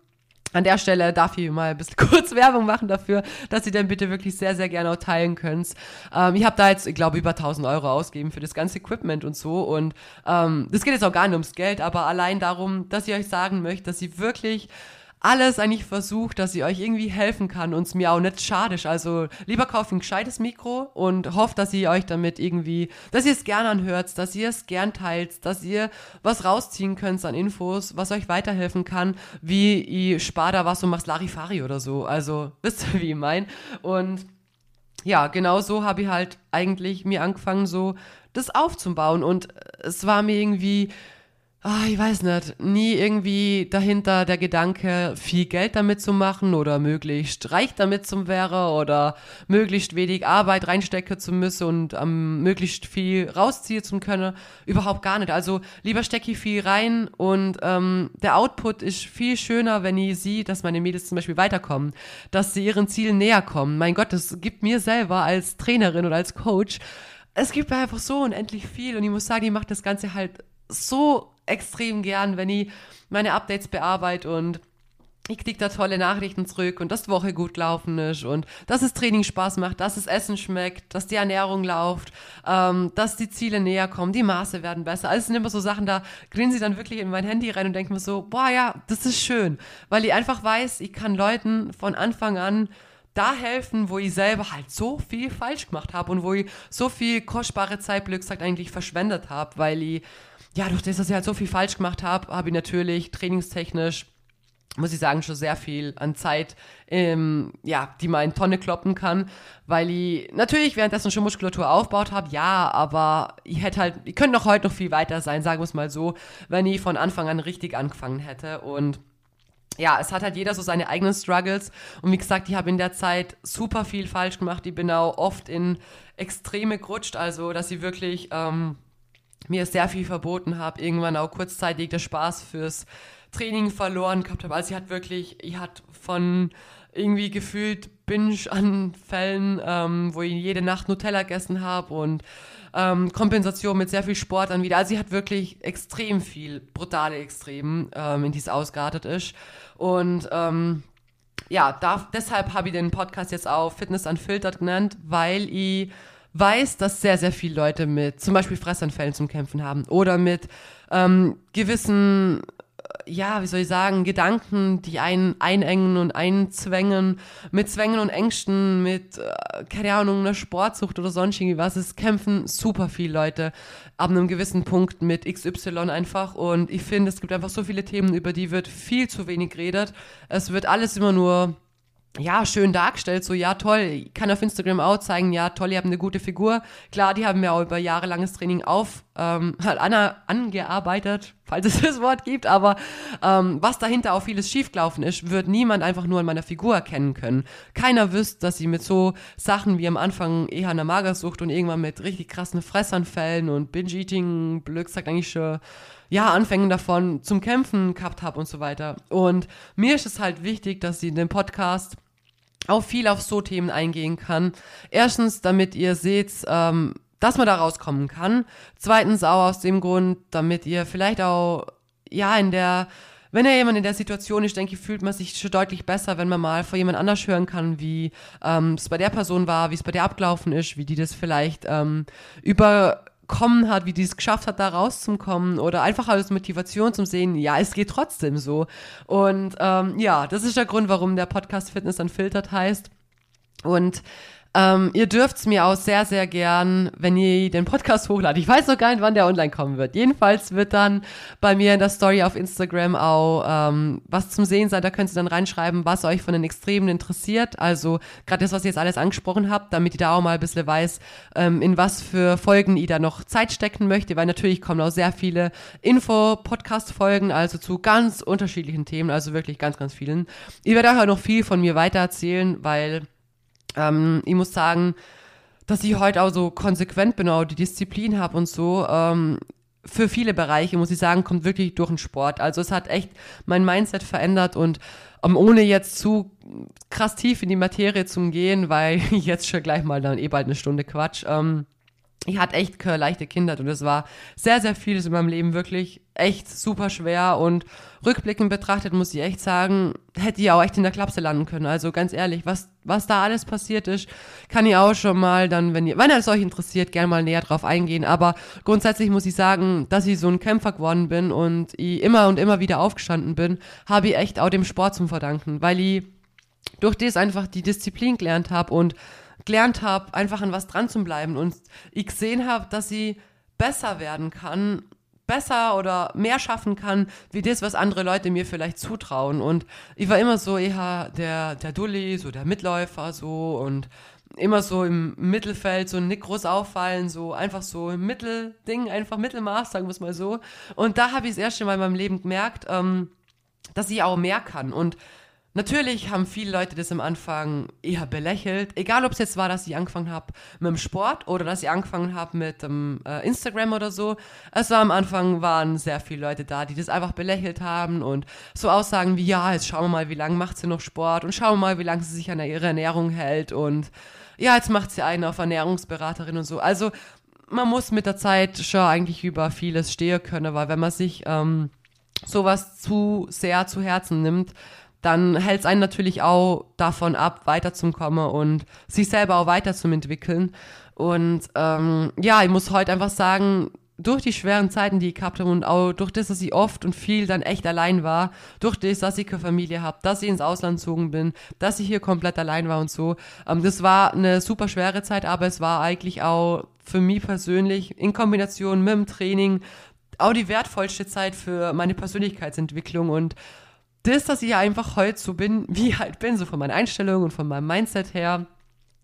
An der Stelle darf ich mal ein bisschen kurz Werbung machen dafür, dass ihr dann bitte wirklich sehr, sehr gerne auch teilen könnt. Ähm, ich habe da jetzt, ich glaube, über 1000 Euro ausgegeben für das ganze Equipment und so. Und ähm, das geht jetzt auch gar nicht ums Geld, aber allein darum, dass ich euch sagen möchte, dass sie wirklich alles eigentlich versucht, dass sie euch irgendwie helfen kann und es mir auch nicht schadisch. Also lieber kauft ein gescheites Mikro und hofft, dass ihr euch damit irgendwie, dass ihr es gern anhört, dass ihr es gern teilt, dass ihr was rausziehen könnt an Infos, was euch weiterhelfen kann, wie ich spar da was und machst Larifari oder so. Also wisst ihr, wie ich mein. Und ja, genau so habe ich halt eigentlich mir angefangen, so das aufzubauen. Und es war mir irgendwie ah, ich weiß nicht, nie irgendwie dahinter der Gedanke, viel Geld damit zu machen oder möglichst reich damit zu wäre oder möglichst wenig Arbeit reinstecken zu müssen und ähm, möglichst viel rausziehen zu können. Überhaupt gar nicht. Also lieber stecke ich viel rein und ähm, der Output ist viel schöner, wenn ich sehe, dass meine Mädels zum Beispiel weiterkommen, dass sie ihren Zielen näher kommen. Mein Gott, das gibt mir selber als Trainerin oder als Coach es gibt einfach so unendlich viel und ich muss sagen, die macht das Ganze halt so extrem gern, wenn ich meine Updates bearbeite und ich kriege da tolle Nachrichten zurück und dass die Woche gut gelaufen ist und dass das Training Spaß macht, dass das Essen schmeckt, dass die Ernährung läuft, ähm, dass die Ziele näher kommen, die Maße werden besser. Alles sind immer so Sachen, da grinse ich dann wirklich in mein Handy rein und denke mir so, boah ja, das ist schön, weil ich einfach weiß, ich kann Leuten von Anfang an da helfen, wo ich selber halt so viel falsch gemacht habe und wo ich so viel kostbare Zeit, Glückszahl eigentlich verschwendet habe, weil ich ja, durch das, dass ich halt so viel falsch gemacht habe, habe ich natürlich trainingstechnisch muss ich sagen, schon sehr viel an Zeit, ähm, ja, die man in Tonne kloppen kann, weil ich natürlich währenddessen schon Muskulatur aufgebaut habe, ja, aber ich hätte halt, ich könnte noch heute noch viel weiter sein, sagen wir es mal so, wenn ich von Anfang an richtig angefangen hätte und ja, es hat halt jeder so seine eigenen Struggles. Und wie gesagt, ich habe in der Zeit super viel falsch gemacht. Ich bin auch oft in Extreme gerutscht, also dass ich wirklich ähm, mir sehr viel verboten habe, irgendwann auch kurzzeitig der Spaß fürs Training verloren gehabt habe. Also sie hat wirklich, ich hat von irgendwie gefühlt Binge-Anfällen, ähm, wo ich jede Nacht Nutella gegessen habe und ähm, Kompensation mit sehr viel Sport dann wieder. Also sie hat wirklich extrem viel, brutale Extremen, ähm, in die es ausgeartet ist. Und ähm, ja, da, deshalb habe ich den Podcast jetzt auch Fitness Unfiltered genannt, weil ich weiß, dass sehr, sehr viele Leute mit zum Beispiel Fressanfällen zum Kämpfen haben oder mit ähm, gewissen, äh, ja, wie soll ich sagen, Gedanken, die einen einengen und einzwängen, mit Zwängen und Ängsten, mit, äh, keine Ahnung, einer Sportsucht oder sonst irgendwas. Es kämpfen super viele Leute ab einem gewissen Punkt mit XY einfach und ich finde, es gibt einfach so viele Themen, über die wird viel zu wenig geredet. Es wird alles immer nur ja, schön dargestellt, so, ja, toll, ich kann auf Instagram auch zeigen, ja, toll, ihr habt eine gute Figur. Klar, die haben mir auch über jahrelanges Training auf, ähm, halt an, angearbeitet, falls es das Wort gibt, aber ähm, was dahinter auch vieles schiefgelaufen ist, wird niemand einfach nur an meiner Figur erkennen können. Keiner wüsste, dass sie mit so Sachen wie am Anfang eher eine Magersucht und irgendwann mit richtig krassen Fressanfällen und Binge-Eating, Blöd sagt eigentlich schon, ja, Anfängen davon zum Kämpfen gehabt habe und so weiter. Und mir ist es halt wichtig, dass sie in dem Podcast auch viel auf so Themen eingehen kann. Erstens, damit ihr seht, ähm, dass man da rauskommen kann. Zweitens auch aus dem Grund, damit ihr vielleicht auch, ja, in der, wenn ihr jemand in der Situation ist, denke ich, fühlt man sich schon deutlich besser, wenn man mal von jemand anders hören kann, wie ähm, es bei der Person war, wie es bei der abgelaufen ist, wie die das vielleicht ähm, über kommen hat, wie die es geschafft hat, da rauszukommen oder einfach als Motivation zum Sehen, ja, es geht trotzdem so. Und ähm, ja, das ist der Grund, warum der Podcast Fitness Unfiltered heißt. Und ähm, ihr dürft es mir auch sehr, sehr gern, wenn ihr den Podcast hochladet. Ich weiß noch gar nicht, wann der online kommen wird. Jedenfalls wird dann bei mir in der Story auf Instagram auch ähm, was zum Sehen sein. Da könnt ihr dann reinschreiben, was euch von den Extremen interessiert. Also gerade das, was ihr jetzt alles angesprochen habt, damit ihr da auch mal ein bisschen weiß, ähm, in was für Folgen ihr da noch Zeit stecken möchte. Weil natürlich kommen auch sehr viele Info-Podcast-Folgen, also zu ganz unterschiedlichen Themen, also wirklich ganz, ganz vielen. Ihr werdet auch noch viel von mir weiter erzählen, weil ähm, ich muss sagen, dass ich heute auch so konsequent bin, auch die Disziplin habe und so. Ähm, für viele Bereiche, muss ich sagen, kommt wirklich durch den Sport. Also es hat echt mein Mindset verändert und um, ohne jetzt zu krass tief in die Materie zu gehen, weil jetzt schon gleich mal dann eh bald eine Stunde Quatsch. Ähm, ich hatte echt leichte Kindheit und es war sehr, sehr vieles in meinem Leben wirklich echt super schwer und rückblickend betrachtet muss ich echt sagen, hätte ich auch echt in der Klapse landen können. Also ganz ehrlich, was, was da alles passiert ist, kann ich auch schon mal dann, wenn ihr, wenn es euch interessiert, gerne mal näher drauf eingehen. Aber grundsätzlich muss ich sagen, dass ich so ein Kämpfer geworden bin und ich immer und immer wieder aufgestanden bin, habe ich echt auch dem Sport zum verdanken, weil ich durch das einfach die Disziplin gelernt habe und gelernt habe, einfach an was dran zu bleiben und ich gesehen habe, dass sie besser werden kann, besser oder mehr schaffen kann, wie das, was andere Leute mir vielleicht zutrauen. Und ich war immer so eher der, der Dulli, so der Mitläufer, so und immer so im Mittelfeld, so nicht groß auffallen, so einfach so im Mittelding, einfach Mittelmaß, sagen wir es mal so. Und da habe ich das erste Mal in meinem Leben gemerkt, ähm, dass ich auch mehr kann. Und Natürlich haben viele Leute das am Anfang eher belächelt. Egal, ob es jetzt war, dass ich angefangen habe mit dem Sport oder dass ich angefangen habe mit ähm, äh, Instagram oder so. Es war am Anfang, waren sehr viele Leute da, die das einfach belächelt haben und so Aussagen wie, ja, jetzt schauen wir mal, wie lange macht sie noch Sport und schauen wir mal, wie lange sie sich an ihrer Ernährung hält und ja, jetzt macht sie einen auf Ernährungsberaterin und so. Also man muss mit der Zeit schon eigentlich über vieles stehen können, weil wenn man sich ähm, sowas zu sehr zu Herzen nimmt, dann hält es einen natürlich auch davon ab, weiterzukommen und sich selber auch weiter zu entwickeln. Und ähm, ja, ich muss heute einfach sagen, durch die schweren Zeiten, die ich gehabt habe und auch durch das, dass ich oft und viel dann echt allein war, durch das, dass ich keine Familie habe, dass ich ins Ausland gezogen bin, dass ich hier komplett allein war und so. Ähm, das war eine super schwere Zeit, aber es war eigentlich auch für mich persönlich in Kombination mit dem Training auch die wertvollste Zeit für meine Persönlichkeitsentwicklung und das, dass ich einfach heute so bin, wie ich halt bin, so von meiner Einstellung und von meinem Mindset her.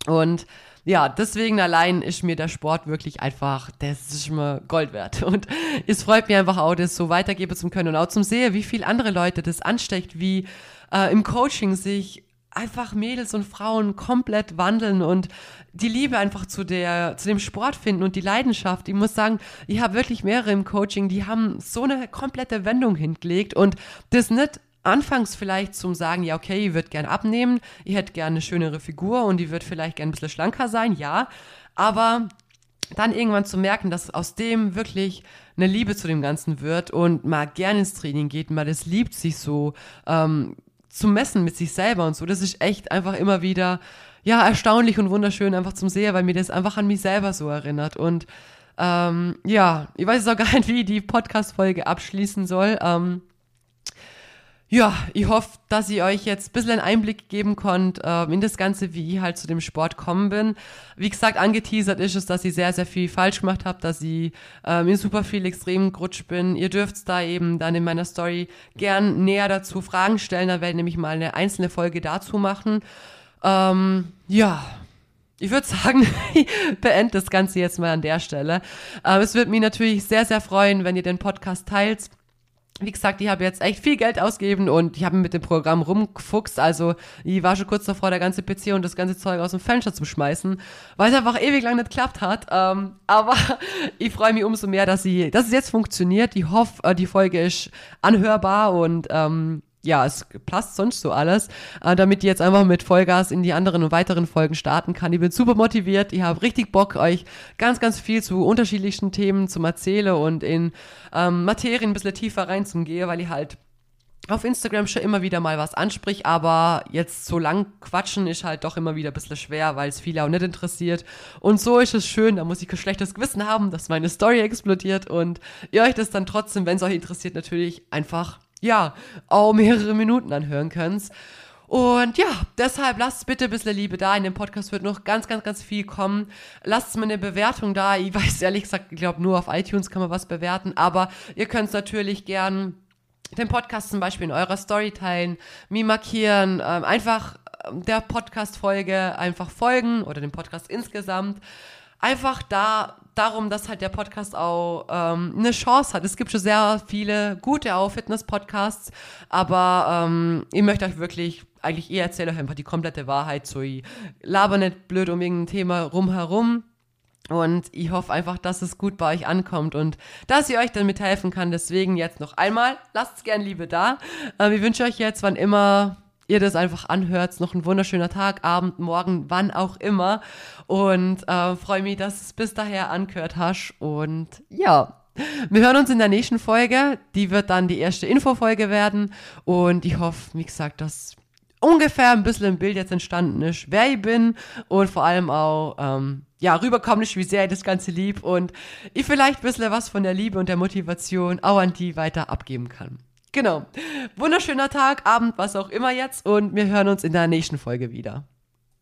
Und ja, deswegen allein ist mir der Sport wirklich einfach, das ist mir Gold wert. Und es freut mich einfach auch, das so weitergeben zu können und auch zum sehen, wie viel andere Leute das ansteckt, wie äh, im Coaching sich einfach Mädels und Frauen komplett wandeln und die Liebe einfach zu der zu dem Sport finden und die Leidenschaft. Ich muss sagen, ich habe wirklich mehrere im Coaching, die haben so eine komplette Wendung hingelegt und das nicht anfangs vielleicht zum sagen, ja, okay, ihr würdet gern abnehmen, ihr hättet gerne eine schönere Figur und die wird vielleicht gern ein bisschen schlanker sein, ja, aber dann irgendwann zu merken, dass aus dem wirklich eine Liebe zu dem Ganzen wird und mal gern ins Training geht, mal das liebt, sich so ähm, zu messen mit sich selber und so, das ist echt einfach immer wieder, ja, erstaunlich und wunderschön einfach zum Sehen, weil mir das einfach an mich selber so erinnert und ähm, ja, ich weiß auch gar nicht, wie die Podcast-Folge abschließen soll. Ähm, ja, ich hoffe, dass ich euch jetzt ein bisschen einen Einblick geben konnte äh, in das Ganze, wie ich halt zu dem Sport kommen bin. Wie gesagt, angeteasert ist es, dass ich sehr, sehr viel falsch gemacht habe, dass ich ähm, in super viel extrem gerutscht bin. Ihr dürft da eben dann in meiner Story gern näher dazu Fragen stellen. Da werde ich nämlich mal eine einzelne Folge dazu machen. Ähm, ja, ich würde sagen, ich beende das Ganze jetzt mal an der Stelle. Äh, es würde mich natürlich sehr, sehr freuen, wenn ihr den Podcast teilt wie gesagt, ich habe jetzt echt viel Geld ausgegeben und ich habe mit dem Programm rumgefuchst. Also ich war schon kurz davor, der ganze PC und das ganze Zeug aus dem Fenster zu schmeißen, weil es einfach ewig lang nicht geklappt hat. Ähm, aber ich freue mich umso mehr, dass, sie, dass es jetzt funktioniert. Ich hoffe, äh, die Folge ist anhörbar und ähm, ja, es passt sonst so alles, äh, damit ich jetzt einfach mit Vollgas in die anderen und weiteren Folgen starten kann. Ich bin super motiviert, ich habe richtig Bock, euch ganz, ganz viel zu unterschiedlichsten Themen zu erzählen und in ähm, Materien ein bisschen tiefer reinzugehen, weil ich halt auf Instagram schon immer wieder mal was ansprich, aber jetzt so lang quatschen ist halt doch immer wieder ein bisschen schwer, weil es viele auch nicht interessiert. Und so ist es schön, da muss ich kein schlechtes Gewissen haben, dass meine Story explodiert und ihr euch das dann trotzdem, wenn es euch interessiert, natürlich einfach ja, auch mehrere Minuten anhören könnt. Und ja, deshalb lasst bitte ein bisschen Liebe da. In dem Podcast wird noch ganz, ganz, ganz viel kommen. Lasst mir eine Bewertung da. Ich weiß ehrlich gesagt, ich glaube, nur auf iTunes kann man was bewerten. Aber ihr könnt natürlich gern den Podcast zum Beispiel in eurer Story teilen, mir markieren, ähm, einfach ähm, der Podcast-Folge einfach folgen oder dem Podcast insgesamt einfach da darum, dass halt der Podcast auch ähm, eine Chance hat. Es gibt schon sehr viele gute auch Fitness-Podcasts, aber ähm, ich möchte euch wirklich eigentlich eher erzähle euch einfach die komplette Wahrheit, so ich laber nicht blöd um irgendein Thema rumherum. Und ich hoffe einfach, dass es gut bei euch ankommt und dass ihr euch damit helfen kann. Deswegen jetzt noch einmal, lasst es gern Liebe da. Ähm, ich wünsche euch jetzt, wann immer ihr das einfach anhört. Noch ein wunderschöner Tag, Abend, Morgen, wann auch immer. Und äh, freue mich, dass es bis daher angehört hast. Und ja, wir hören uns in der nächsten Folge. Die wird dann die erste Infofolge werden. Und ich hoffe, wie gesagt, dass ungefähr ein bisschen ein Bild jetzt entstanden ist, wer ich bin und vor allem auch, ähm, ja, rüberkommen ist, wie sehr ich das Ganze lieb und ich vielleicht ein bisschen was von der Liebe und der Motivation auch an die weiter abgeben kann. Genau. Wunderschöner Tag, Abend, was auch immer jetzt und wir hören uns in der nächsten Folge wieder.